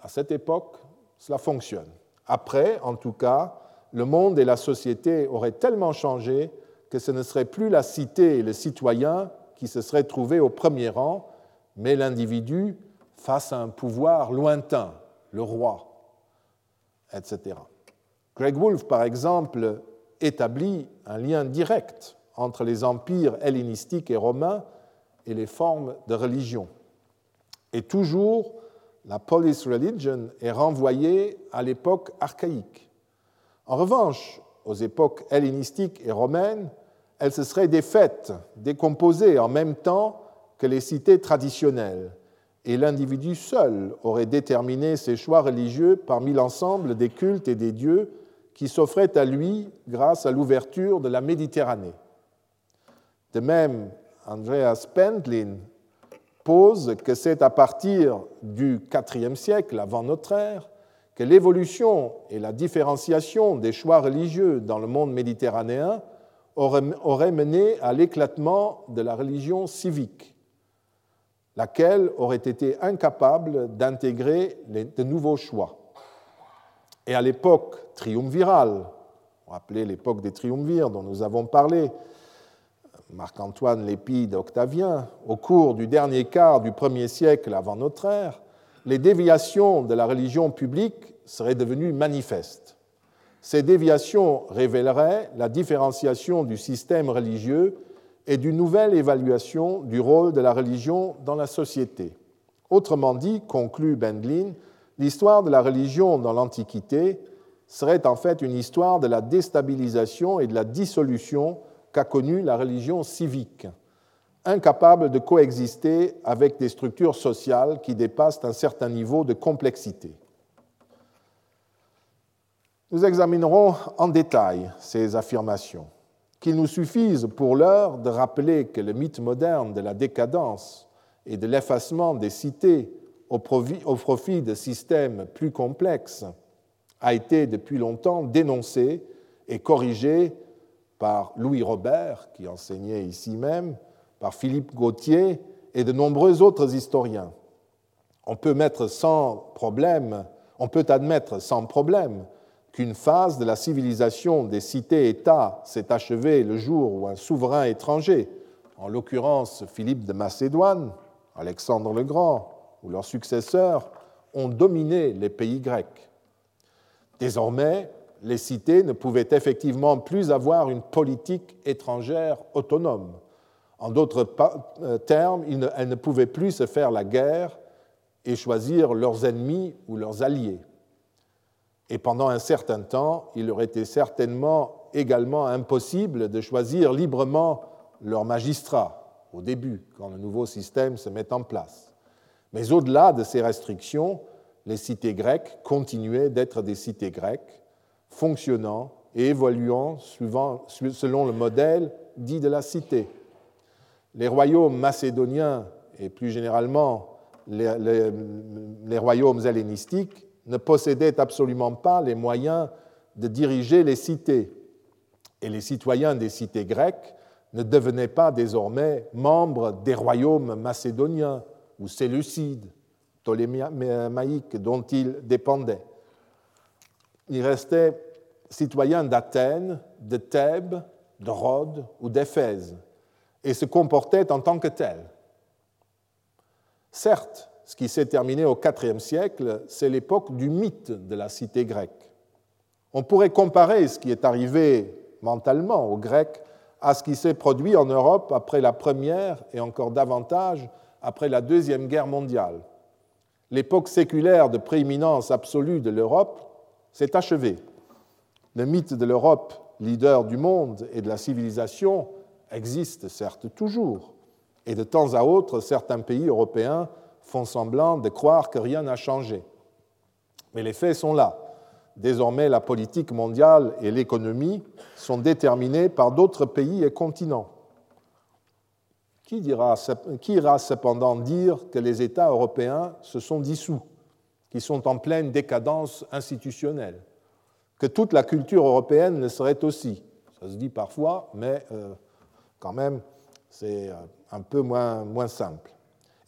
À cette époque, cela fonctionne. Après, en tout cas, le monde et la société auraient tellement changé que ce ne serait plus la cité et le citoyen qui se seraient trouvés au premier rang, mais l'individu face à un pouvoir lointain, le roi, etc. Greg Wolfe, par exemple, établit un lien direct entre les empires hellénistiques et romains et les formes de religion. Et toujours, la police religion est renvoyée à l'époque archaïque. En revanche, aux époques hellénistiques et romaines, elle se serait défaite, décomposée en même temps que les cités traditionnelles, et l'individu seul aurait déterminé ses choix religieux parmi l'ensemble des cultes et des dieux qui s'offraient à lui grâce à l'ouverture de la Méditerranée. De même, Andreas Pendlin pose que c'est à partir du IVe siècle avant notre ère que l'évolution et la différenciation des choix religieux dans le monde méditerranéen auraient mené à l'éclatement de la religion civique, laquelle aurait été incapable d'intégrer de nouveaux choix. Et à l'époque triumvirale, rappelez l'époque des triumvirs dont nous avons parlé, Marc-Antoine Lépide, Octavien, au cours du dernier quart du premier siècle avant notre ère, les déviations de la religion publique seraient devenues manifestes. Ces déviations révéleraient la différenciation du système religieux et d'une nouvelle évaluation du rôle de la religion dans la société. Autrement dit, conclut Bendlin, l'histoire de la religion dans l'Antiquité serait en fait une histoire de la déstabilisation et de la dissolution qu'a connue la religion civique, incapable de coexister avec des structures sociales qui dépassent un certain niveau de complexité. Nous examinerons en détail ces affirmations, qu'il nous suffise pour l'heure de rappeler que le mythe moderne de la décadence et de l'effacement des cités au profit de systèmes plus complexes a été depuis longtemps dénoncé et corrigée par Louis Robert, qui enseignait ici même, par Philippe Gauthier et de nombreux autres historiens. On peut mettre sans problème, on peut admettre sans problème qu'une phase de la civilisation des cités-États s'est achevée le jour où un souverain étranger, en l'occurrence Philippe de Macédoine, Alexandre le Grand ou leurs successeurs, ont dominé les pays grecs. Désormais, les cités ne pouvaient effectivement plus avoir une politique étrangère autonome. En d'autres euh, termes, elles ne pouvaient plus se faire la guerre et choisir leurs ennemis ou leurs alliés. Et pendant un certain temps, il leur était certainement également impossible de choisir librement leurs magistrats au début, quand le nouveau système se met en place. Mais au-delà de ces restrictions, les cités grecques continuaient d'être des cités grecques, fonctionnant et évoluant selon le modèle dit de la cité. Les royaumes macédoniens et plus généralement les, royaumes hellénistiques ne possédaient absolument pas les moyens de diriger les cités. Et les citoyens des cités grecques ne devenaient pas désormais membres des royaumes macédoniens ou séleucides, ptolémaïques, dont ils dépendaient. Ils restaient citoyens d'Athènes, de Thèbes, de Rhodes ou d'Éphèse et se comportaient en tant que tels. Certes, ce qui s'est terminé au IVe siècle, c'est l'époque du mythe de la cité grecque. On pourrait comparer ce qui est arrivé mentalement aux Grecs à ce qui s'est produit en Europe après la Première et encore davantage après la Deuxième Guerre mondiale. L'époque séculaire de prééminence absolue de l'Europe s'est achevée. Le mythe de l'Europe, leader du monde et de la civilisation, existe certes toujours, et de temps à autre, certains pays européens font semblant de croire que rien n'a changé. Mais les faits sont là. Désormais, la politique mondiale et l'économie sont déterminées par d'autres pays et continents. Qui, ira cependant dire que les États européens se sont dissous, qu'ils sont en pleine décadence institutionnelle, que toute la culture européenne le serait aussi Ça se dit parfois, mais euh, quand même, c'est euh, un peu moins, moins simple,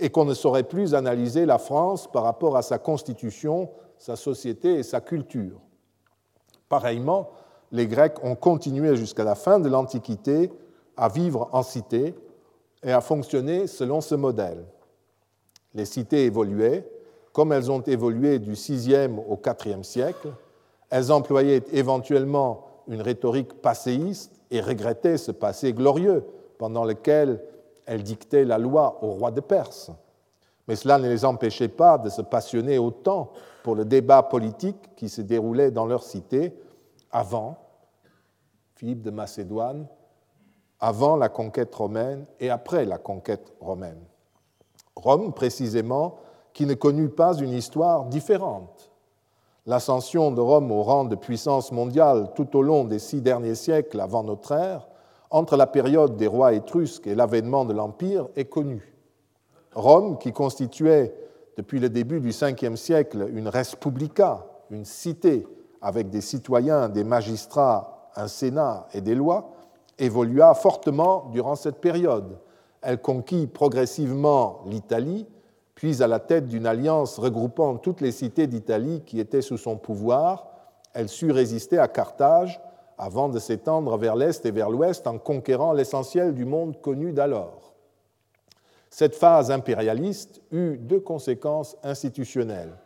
et qu'on ne saurait plus analyser la France par rapport à sa constitution, sa société et sa culture. Pareillement, les Grecs ont continué jusqu'à la fin de l'Antiquité à vivre en cité et à fonctionner selon ce modèle. Les cités évoluaient, comme elles ont évolué du VIe au IVe siècle. Elles employaient éventuellement une rhétorique passéiste et regrettaient ce passé glorieux pendant lequel elles dictaient la loi au roi de Perse. Mais cela ne les empêchait pas de se passionner autant pour le débat politique qui se déroulait dans leur cité avant Philippe de Macédoine, avant la conquête romaine et après la conquête romaine. Rome, précisément, qui ne connut pas une histoire différente. L'ascension de Rome au rang de puissance mondiale tout au long des six derniers siècles avant notre ère entre la période des rois étrusques et l'avènement de l'Empire est connue. Rome, qui constituait depuis le début du Ve siècle une respublica, une cité avec des citoyens, des magistrats, un sénat et des lois, évolua fortement durant cette période. Elle conquit progressivement l'Italie, puis à la tête d'une alliance regroupant toutes les cités d'Italie qui étaient sous son pouvoir, elle sut résister à Carthage avant de s'étendre vers l'Est et vers l'Ouest en conquérant l'essentiel du monde connu d'alors. Cette phase impérialiste eut deux conséquences institutionnelles.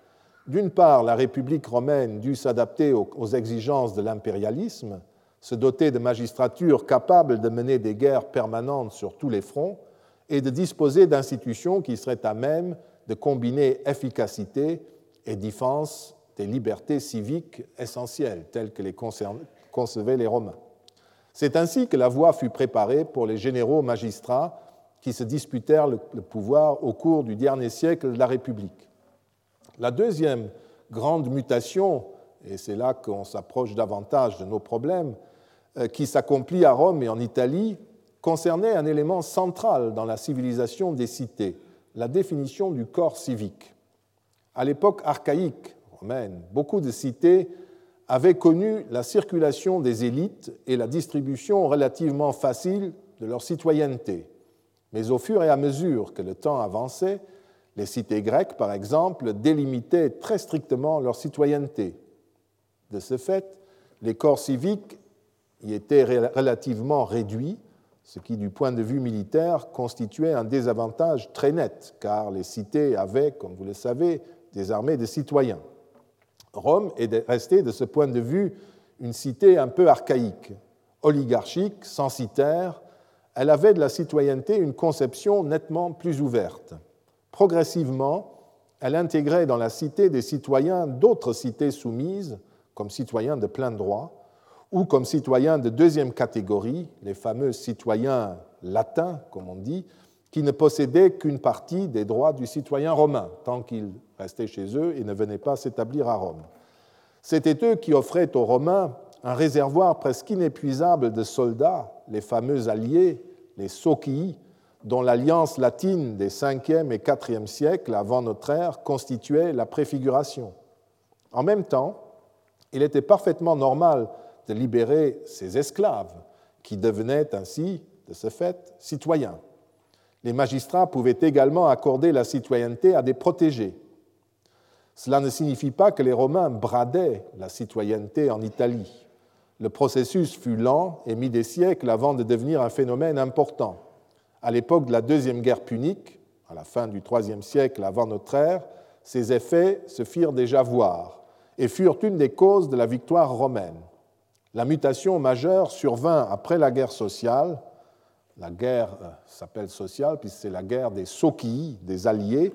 D'une part, la République romaine dut s'adapter aux exigences de l'impérialisme, se doter de magistratures capables de mener des guerres permanentes sur tous les fronts et de disposer d'institutions qui seraient à même de combiner efficacité et défense des libertés civiques essentielles, telles que les concevaient les Romains. C'est ainsi que la voie fut préparée pour les généraux magistrats qui se disputèrent le pouvoir au cours du dernier siècle de la République. La deuxième grande mutation, et c'est là qu'on s'approche davantage de nos problèmes, qui s'accomplit à Rome et en Italie, concernait un élément central dans la civilisation des cités, la définition du corps civique. À l'époque archaïque romaine, beaucoup de cités avaient connu la circulation des élites et la distribution relativement facile de leur citoyenneté. Mais au fur et à mesure que le temps avançait, les cités grecques, par exemple, délimitaient très strictement leur citoyenneté. De ce fait, les corps civiques y étaient relativement réduits, ce qui, du point de vue militaire, constituait un désavantage très net, car les cités avaient, comme vous le savez, des armées de citoyens. Rome est restée, de ce point de vue, une cité un peu archaïque, oligarchique, censitaire. Elle avait de la citoyenneté une conception nettement plus ouverte. Progressivement, elle intégrait dans la cité des citoyens d'autres cités soumises, comme citoyens de plein droit, ou comme citoyens de deuxième catégorie, les fameux citoyens latins, comme on dit, qui ne possédaient qu'une partie des droits du citoyen romain, tant qu'ils restaient chez eux et ne venaient pas s'établir à Rome. C'étaient eux qui offraient aux Romains un réservoir presque inépuisable de soldats, les fameux alliés, les socii, dont l'alliance latine des 5e et 4e siècles avant notre ère constituait la préfiguration. En même temps, il était parfaitement normal de libérer ces esclaves, qui devenaient ainsi, de ce fait, citoyens. Les magistrats pouvaient également accorder la citoyenneté à des protégés. Cela ne signifie pas que les Romains bradaient la citoyenneté en Italie. Le processus fut lent et mit des siècles avant de devenir un phénomène important. À l'époque de la Deuxième Guerre punique, à la fin du IIIe siècle avant notre ère, ces effets se firent déjà voir et furent une des causes de la victoire romaine. La mutation majeure survint après la guerre sociale. La guerre euh, s'appelle sociale puisque c'est la guerre des Socii, des Alliés,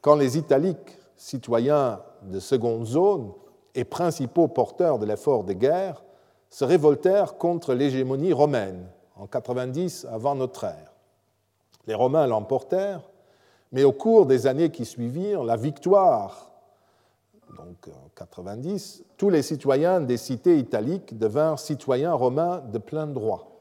quand les Italiques, citoyens de seconde zone et principaux porteurs de l'effort de guerre, se révoltèrent contre l'hégémonie romaine en 90 avant notre ère. Les Romains l'emportèrent, mais au cours des années qui suivirent, la victoire donc en 90, tous les citoyens des cités italiques devinrent citoyens romains de plein droit.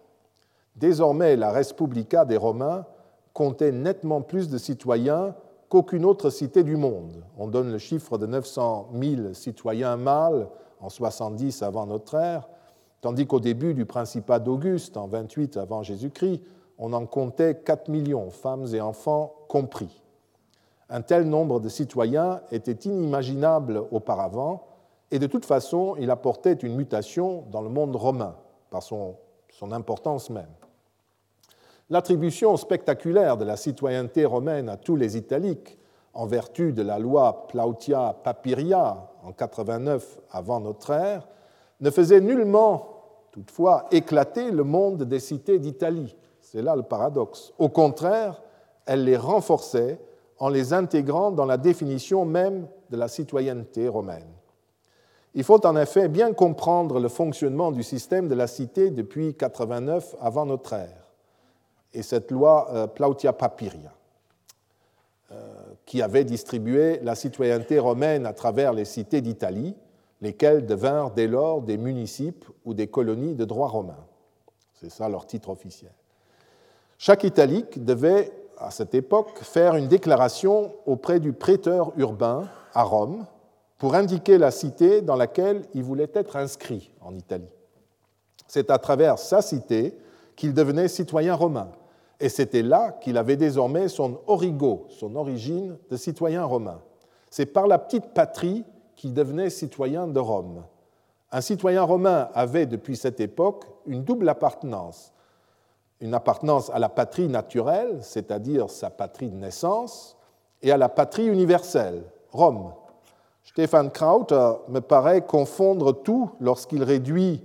Désormais, la Respublica des Romains comptait nettement plus de citoyens qu'aucune autre cité du monde. On donne le chiffre de 900 000 citoyens mâles en 70 avant notre ère, tandis qu'au début du principat d'Auguste, en 28 avant Jésus-Christ, on en comptait 4 millions, femmes et enfants compris. Un tel nombre de citoyens était inimaginable auparavant, et de toute façon, il apportait une mutation dans le monde romain, par son, importance même. L'attribution spectaculaire de la citoyenneté romaine à tous les Italiques, en vertu de la loi Plautia Papiria en 89 avant notre ère, ne faisait nullement, toutefois, éclater le monde des cités d'Italie. C'est là le paradoxe. Au contraire, elle les renforçait en les intégrant dans la définition même de la citoyenneté romaine. Il faut en effet bien comprendre le fonctionnement du système de la cité depuis 89 avant notre ère et cette loi euh, Plautia Papiria, euh, qui avait distribué la citoyenneté romaine à travers les cités d'Italie, lesquelles devinrent dès lors des municipes ou des colonies de droit romain. C'est ça leur titre officiel. Chaque italique devait à cette époque, faire une déclaration auprès du prêteur urbain à Rome pour indiquer la cité dans laquelle il voulait être inscrit en Italie. C'est à travers sa cité qu'il devenait citoyen romain. Et c'était là qu'il avait désormais son origo, son origine de citoyen romain. C'est par la petite patrie qu'il devenait citoyen de Rome. Un citoyen romain avait depuis cette époque une double appartenance une appartenance à la patrie naturelle, c'est-à-dire sa patrie de naissance, et à la patrie universelle, Rome. Stefan Krauter me paraît confondre tout lorsqu'il réduit,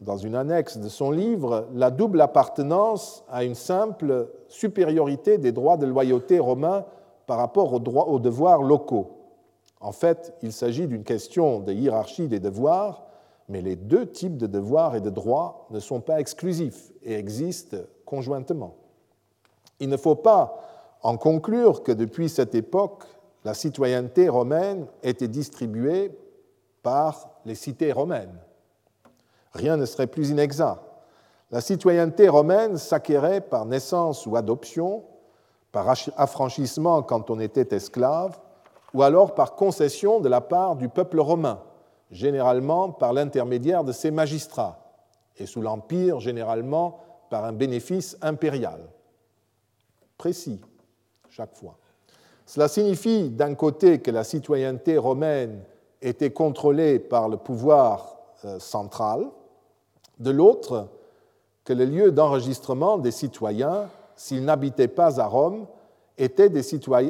dans une annexe de son livre, la double appartenance à une simple supériorité des droits de loyauté romains par rapport aux, droits, aux devoirs locaux. En fait, il s'agit d'une question de hiérarchie des devoirs mais les deux types de devoirs et de droits ne sont pas exclusifs et existent conjointement. Il ne faut pas en conclure que depuis cette époque, la citoyenneté romaine était distribuée par les cités romaines. Rien ne serait plus inexact. La citoyenneté romaine s'acquérait par naissance ou adoption, par affranchissement quand on était esclave, ou alors par concession de la part du peuple romain, généralement par l'intermédiaire de ses magistrats, et sous l'Empire, généralement par un bénéfice impérial. Précis, chaque fois. Cela signifie d'un côté que la citoyenneté romaine était contrôlée par le pouvoir euh, central, de l'autre que les lieux d'enregistrement des citoyens, s'ils n'habitaient pas à Rome, étaient des,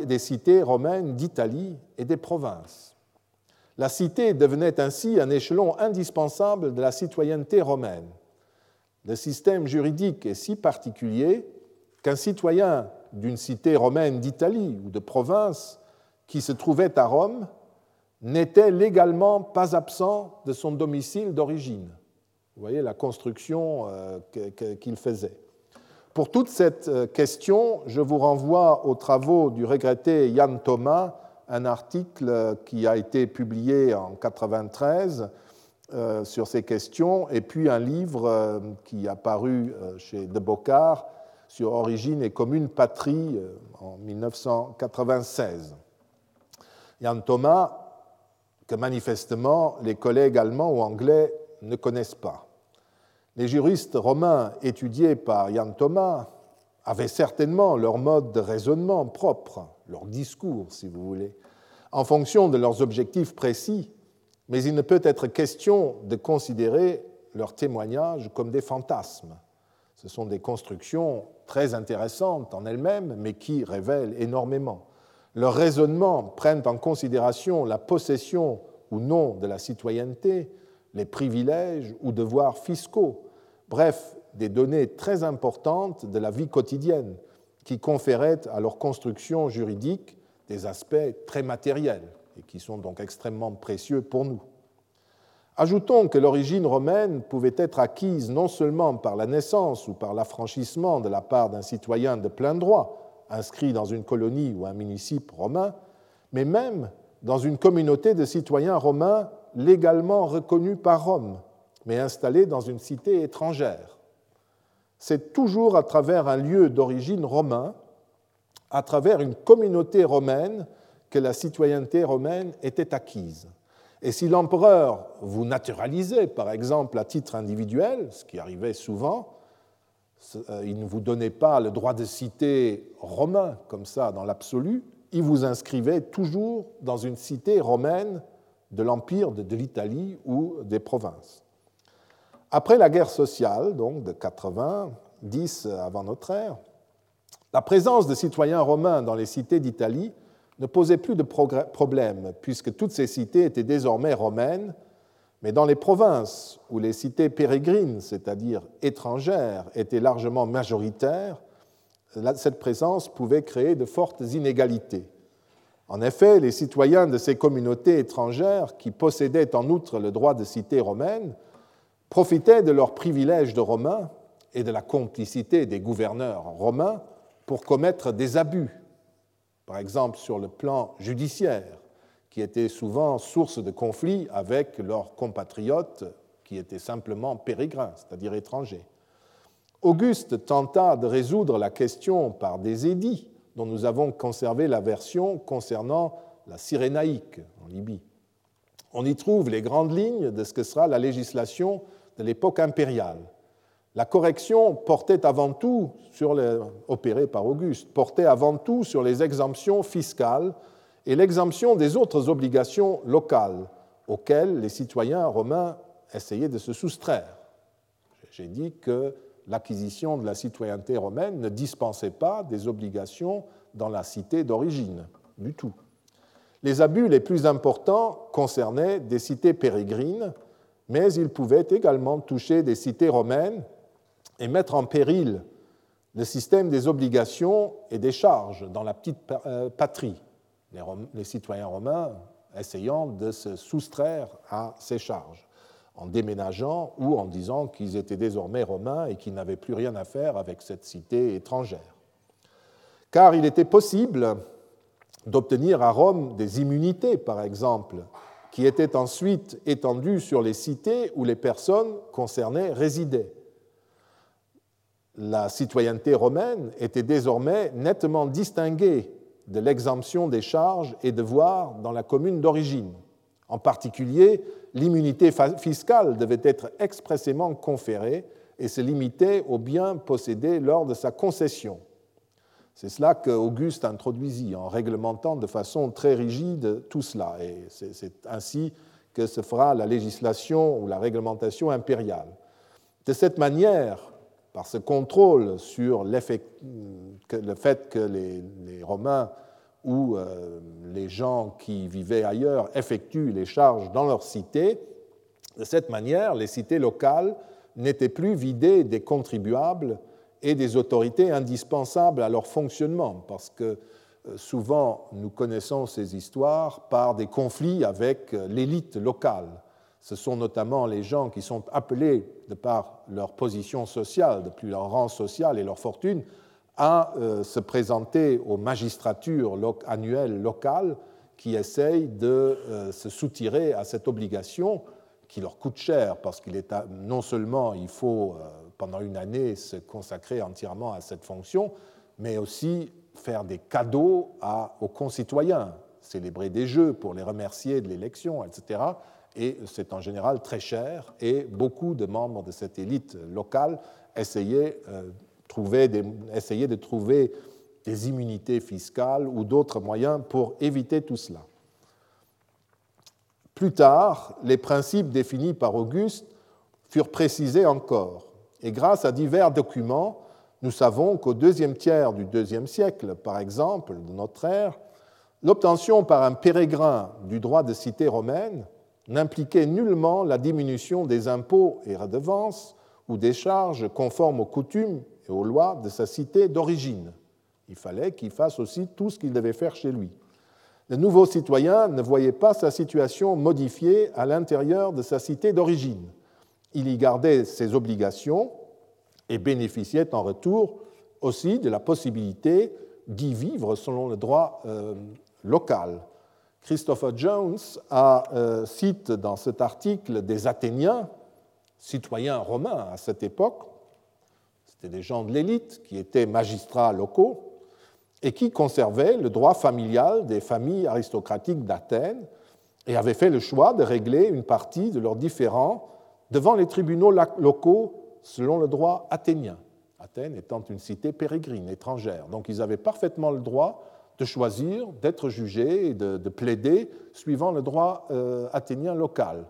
des cités romaines d'Italie et des provinces. La cité devenait ainsi un échelon indispensable de la citoyenneté romaine. Le système juridique est si particulier qu'un citoyen d'une cité romaine d'Italie ou de province qui se trouvait à Rome n'était légalement pas absent de son domicile d'origine. Vous voyez la construction euh, qu'il faisait. Pour toute cette euh, question, je vous renvoie aux travaux du regretté Yann Thomas, un article qui a été publié en 1993 euh, sur ces questions, et puis un livre qui a paru chez De Bocard sur Origine et commune patrie en 1996. Yann Thomas, que manifestement les collègues allemands ou anglais ne connaissent pas. Les juristes romains étudiés par Jan Thomas avaient certainement leur mode de raisonnement propre, leur discours, si vous voulez, en fonction de leurs objectifs précis, mais il ne peut être question de considérer leurs témoignages comme des fantasmes. Ce sont des constructions très intéressantes en elles-mêmes, mais qui révèlent énormément. Leurs raisonnements prennent en considération la possession ou non de la citoyenneté, les privilèges ou devoirs fiscaux, bref, des données très importantes de la vie quotidienne qui conféraient à leur construction juridique des aspects très matériels et qui sont donc extrêmement précieux pour nous. Ajoutons que l'origine romaine pouvait être acquise non seulement par la naissance ou par l'affranchissement de la part d'un citoyen de plein droit inscrit dans une colonie ou un municipe romain, mais même dans une communauté de citoyens romains légalement reconnus par Rome, mais installés dans une cité étrangère. C'est toujours à travers un lieu d'origine romain, à travers une communauté romaine, que la citoyenneté romaine était acquise. Et si l'empereur vous naturalisait, par exemple, à titre individuel, ce qui arrivait souvent, euh, il ne vous donnait pas le droit de cité romain comme ça dans l'absolu, il vous inscrivait toujours dans une cité romaine de l'Empire de l'Italie ou des provinces. Après la guerre sociale, donc de 90 avant notre ère, la présence de citoyens romains dans les cités d'Italie ne posait plus de problème, puisque toutes ces cités étaient désormais romaines, mais dans les provinces où les cités pérégrines, c'est-à-dire étrangères, étaient largement majoritaires, cette présence pouvait créer de fortes inégalités. En effet, les citoyens de ces communautés étrangères, qui possédaient en outre le droit de cité romaine, profitaient de leurs privilèges de Romains et de la complicité des gouverneurs romains pour commettre des abus, par exemple sur le plan judiciaire, qui était souvent source de conflits avec leurs compatriotes qui étaient simplement pérégrins, c'est-à-dire étrangers. Auguste tenta de résoudre la question par des édits dont nous avons conservé la version concernant la Cyrénaïque en Libye. On y trouve les grandes lignes de ce que sera la législation de l'époque impériale. La correction portait avant tout sur les, opérée par Auguste, portait avant tout sur les exemptions fiscales et l'exemption des autres obligations locales auxquelles les citoyens romains essayaient de se soustraire. J'ai dit que l'acquisition de la citoyenneté romaine ne dispensait pas des obligations dans la cité d'origine, du tout. Les abus les plus importants concernaient des cités pérégrines, mais ils pouvaient également toucher des cités romaines et mettre en péril le système des obligations et des charges dans la petite euh, patrie, les, citoyens romains essayant de se soustraire à ces charges en déménageant ou en disant qu'ils étaient désormais romains et qu'ils n'avaient plus rien à faire avec cette cité étrangère. Car il était possible d'obtenir à Rome des immunités, par exemple, qui étaient ensuite étendues sur les cités où les personnes concernées résidaient. La citoyenneté romaine était désormais nettement distinguée de l'exemption des charges et devoirs dans la commune d'origine. En particulier, l'immunité fiscale devait être expressément conférée et se limiter aux biens possédés lors de sa concession. C'est cela qu'Auguste introduisit en réglementant de façon très rigide tout cela. Et c'est ainsi que se fera la législation ou la réglementation impériale. De cette manière, par ce contrôle sur le fait que les, Romains ou euh, les gens qui vivaient ailleurs effectuent les charges dans leur cité, de cette manière, les cités locales n'étaient plus vidées des contribuables et des autorités indispensables à leur fonctionnement, parce que euh, souvent nous connaissons ces histoires par des conflits avec euh, l'élite locale. Ce sont notamment les gens qui sont appelés, de par leur position sociale, depuis leur rang social et leur fortune, à euh, se présenter aux magistratures annuelles locales qui essayent de se soutirer à cette obligation qui leur coûte cher parce qu'il est non seulement il faut pendant une année se consacrer entièrement à cette fonction, mais aussi faire des cadeaux aux concitoyens, célébrer des jeux pour les remercier de l'élection, etc. Et c'est en général très cher, et beaucoup de membres de cette élite locale essayaient, euh, de trouver des immunités fiscales ou d'autres moyens pour éviter tout cela. Plus tard, les principes définis par Auguste furent précisés encore. Et grâce à divers documents, nous savons qu'au deuxième tiers du deuxième siècle, par exemple, de notre ère, l'obtention par un pérégrin du droit de cité romaine n'impliquait nullement la diminution des impôts et redevances ou des charges conformes aux coutumes et aux lois de sa cité d'origine. Il fallait qu'il fasse aussi tout ce qu'il devait faire chez lui. Le nouveau citoyen ne voyait pas sa situation modifiée à l'intérieur de sa cité d'origine il y gardait ses obligations et bénéficiait en retour aussi de la possibilité d'y vivre selon le droit euh, local. Christopher Jones euh, cite dans cet article des Athéniens, citoyens romains à cette époque, c'était des gens de l'élite qui étaient magistrats locaux et qui conservaient le droit familial des familles aristocratiques d'Athènes et avaient fait le choix de régler une partie de leurs différends devant les tribunaux locaux selon le droit athénien, Athènes étant une cité pérégrine, étrangère. Donc ils avaient parfaitement le droit de choisir, d'être jugés et de, plaider suivant le droit euh, athénien local.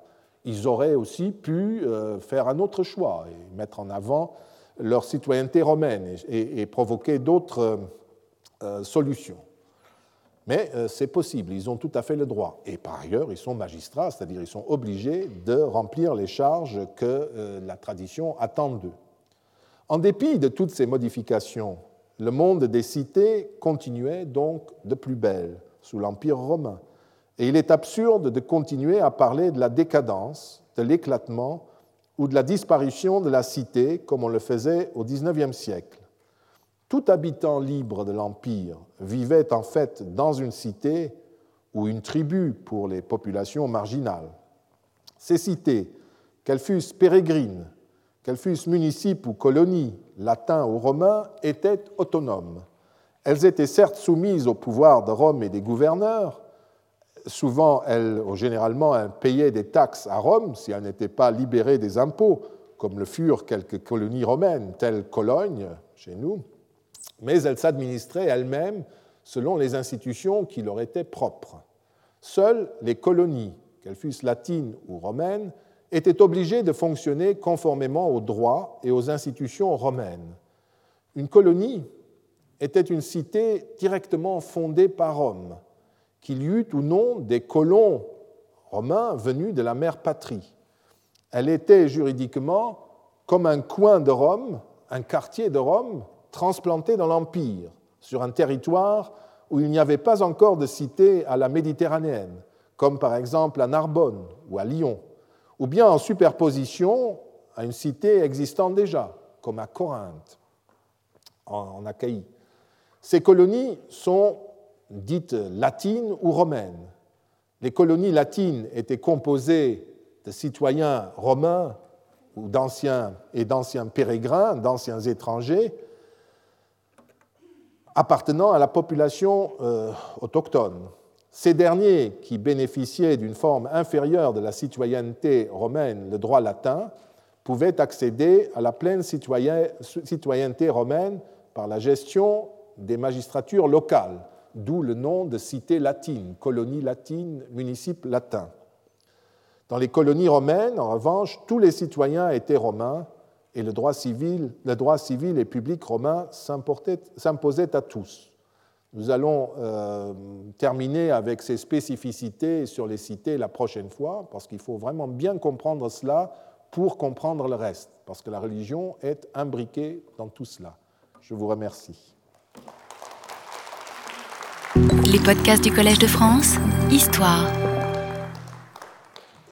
Ils auraient aussi pu euh, faire un autre choix et mettre en avant leur citoyenneté romaine et, provoquer d'autres euh, solutions. Mais c'est possible, ils ont tout à fait le droit. Et par ailleurs, ils sont magistrats, c'est-à-dire ils sont obligés de remplir les charges que la tradition attend d'eux. En dépit de toutes ces modifications, le monde des cités continuait donc de plus belle sous l'Empire romain. Et il est absurde de continuer à parler de la décadence, de l'éclatement ou de la disparition de la cité comme on le faisait au XIXe siècle. Tout habitant libre de l'Empire vivait en fait dans une cité ou une tribu pour les populations marginales. Ces cités, qu'elles fussent pérégrines, qu'elles fussent municipes ou colonies, latins ou romains, étaient autonomes. Elles étaient certes soumises au pouvoir de Rome et des gouverneurs. Souvent, elles, généralement, elles payaient des taxes à Rome si elles n'étaient pas libérées des impôts, comme le furent quelques colonies romaines, telles Cologne, chez nous mais elles s'administraient elles-mêmes selon les institutions qui leur étaient propres. Seules les colonies, qu'elles fussent latines ou romaines, étaient obligées de fonctionner conformément aux droits et aux institutions romaines. Une colonie était une cité directement fondée par Rome, qu'il y eût ou non des colons romains venus de la mère patrie. Elle était juridiquement comme un coin de Rome, un quartier de Rome, transplantés dans l'Empire, sur un territoire où il n'y avait pas encore de cité à la méditerranéenne, comme par exemple à Narbonne ou à Lyon, ou bien en superposition à une cité existante déjà, comme à Corinthe, en Achaïe. Ces colonies sont dites latines ou romaines. Les colonies latines étaient composées de citoyens romains ou d'anciens et d'anciens pérégrins, d'anciens étrangers, appartenant à la population euh, autochtone. Ces derniers, qui bénéficiaient d'une forme inférieure de la citoyenneté romaine, le droit latin, pouvaient accéder à la pleine citoyenneté romaine par la gestion des magistratures locales, d'où le nom de cité latine, colonie latine, municipe latin. Dans les colonies romaines, en revanche, tous les citoyens étaient romains et le droit civil, le droit civil et public romain s'imposait à tous. Nous allons euh, terminer avec ces spécificités sur les cités la prochaine fois, parce qu'il faut vraiment bien comprendre cela pour comprendre le reste, parce que la religion est imbriquée dans tout cela. Je vous remercie. Les podcasts du Collège de France, Histoire.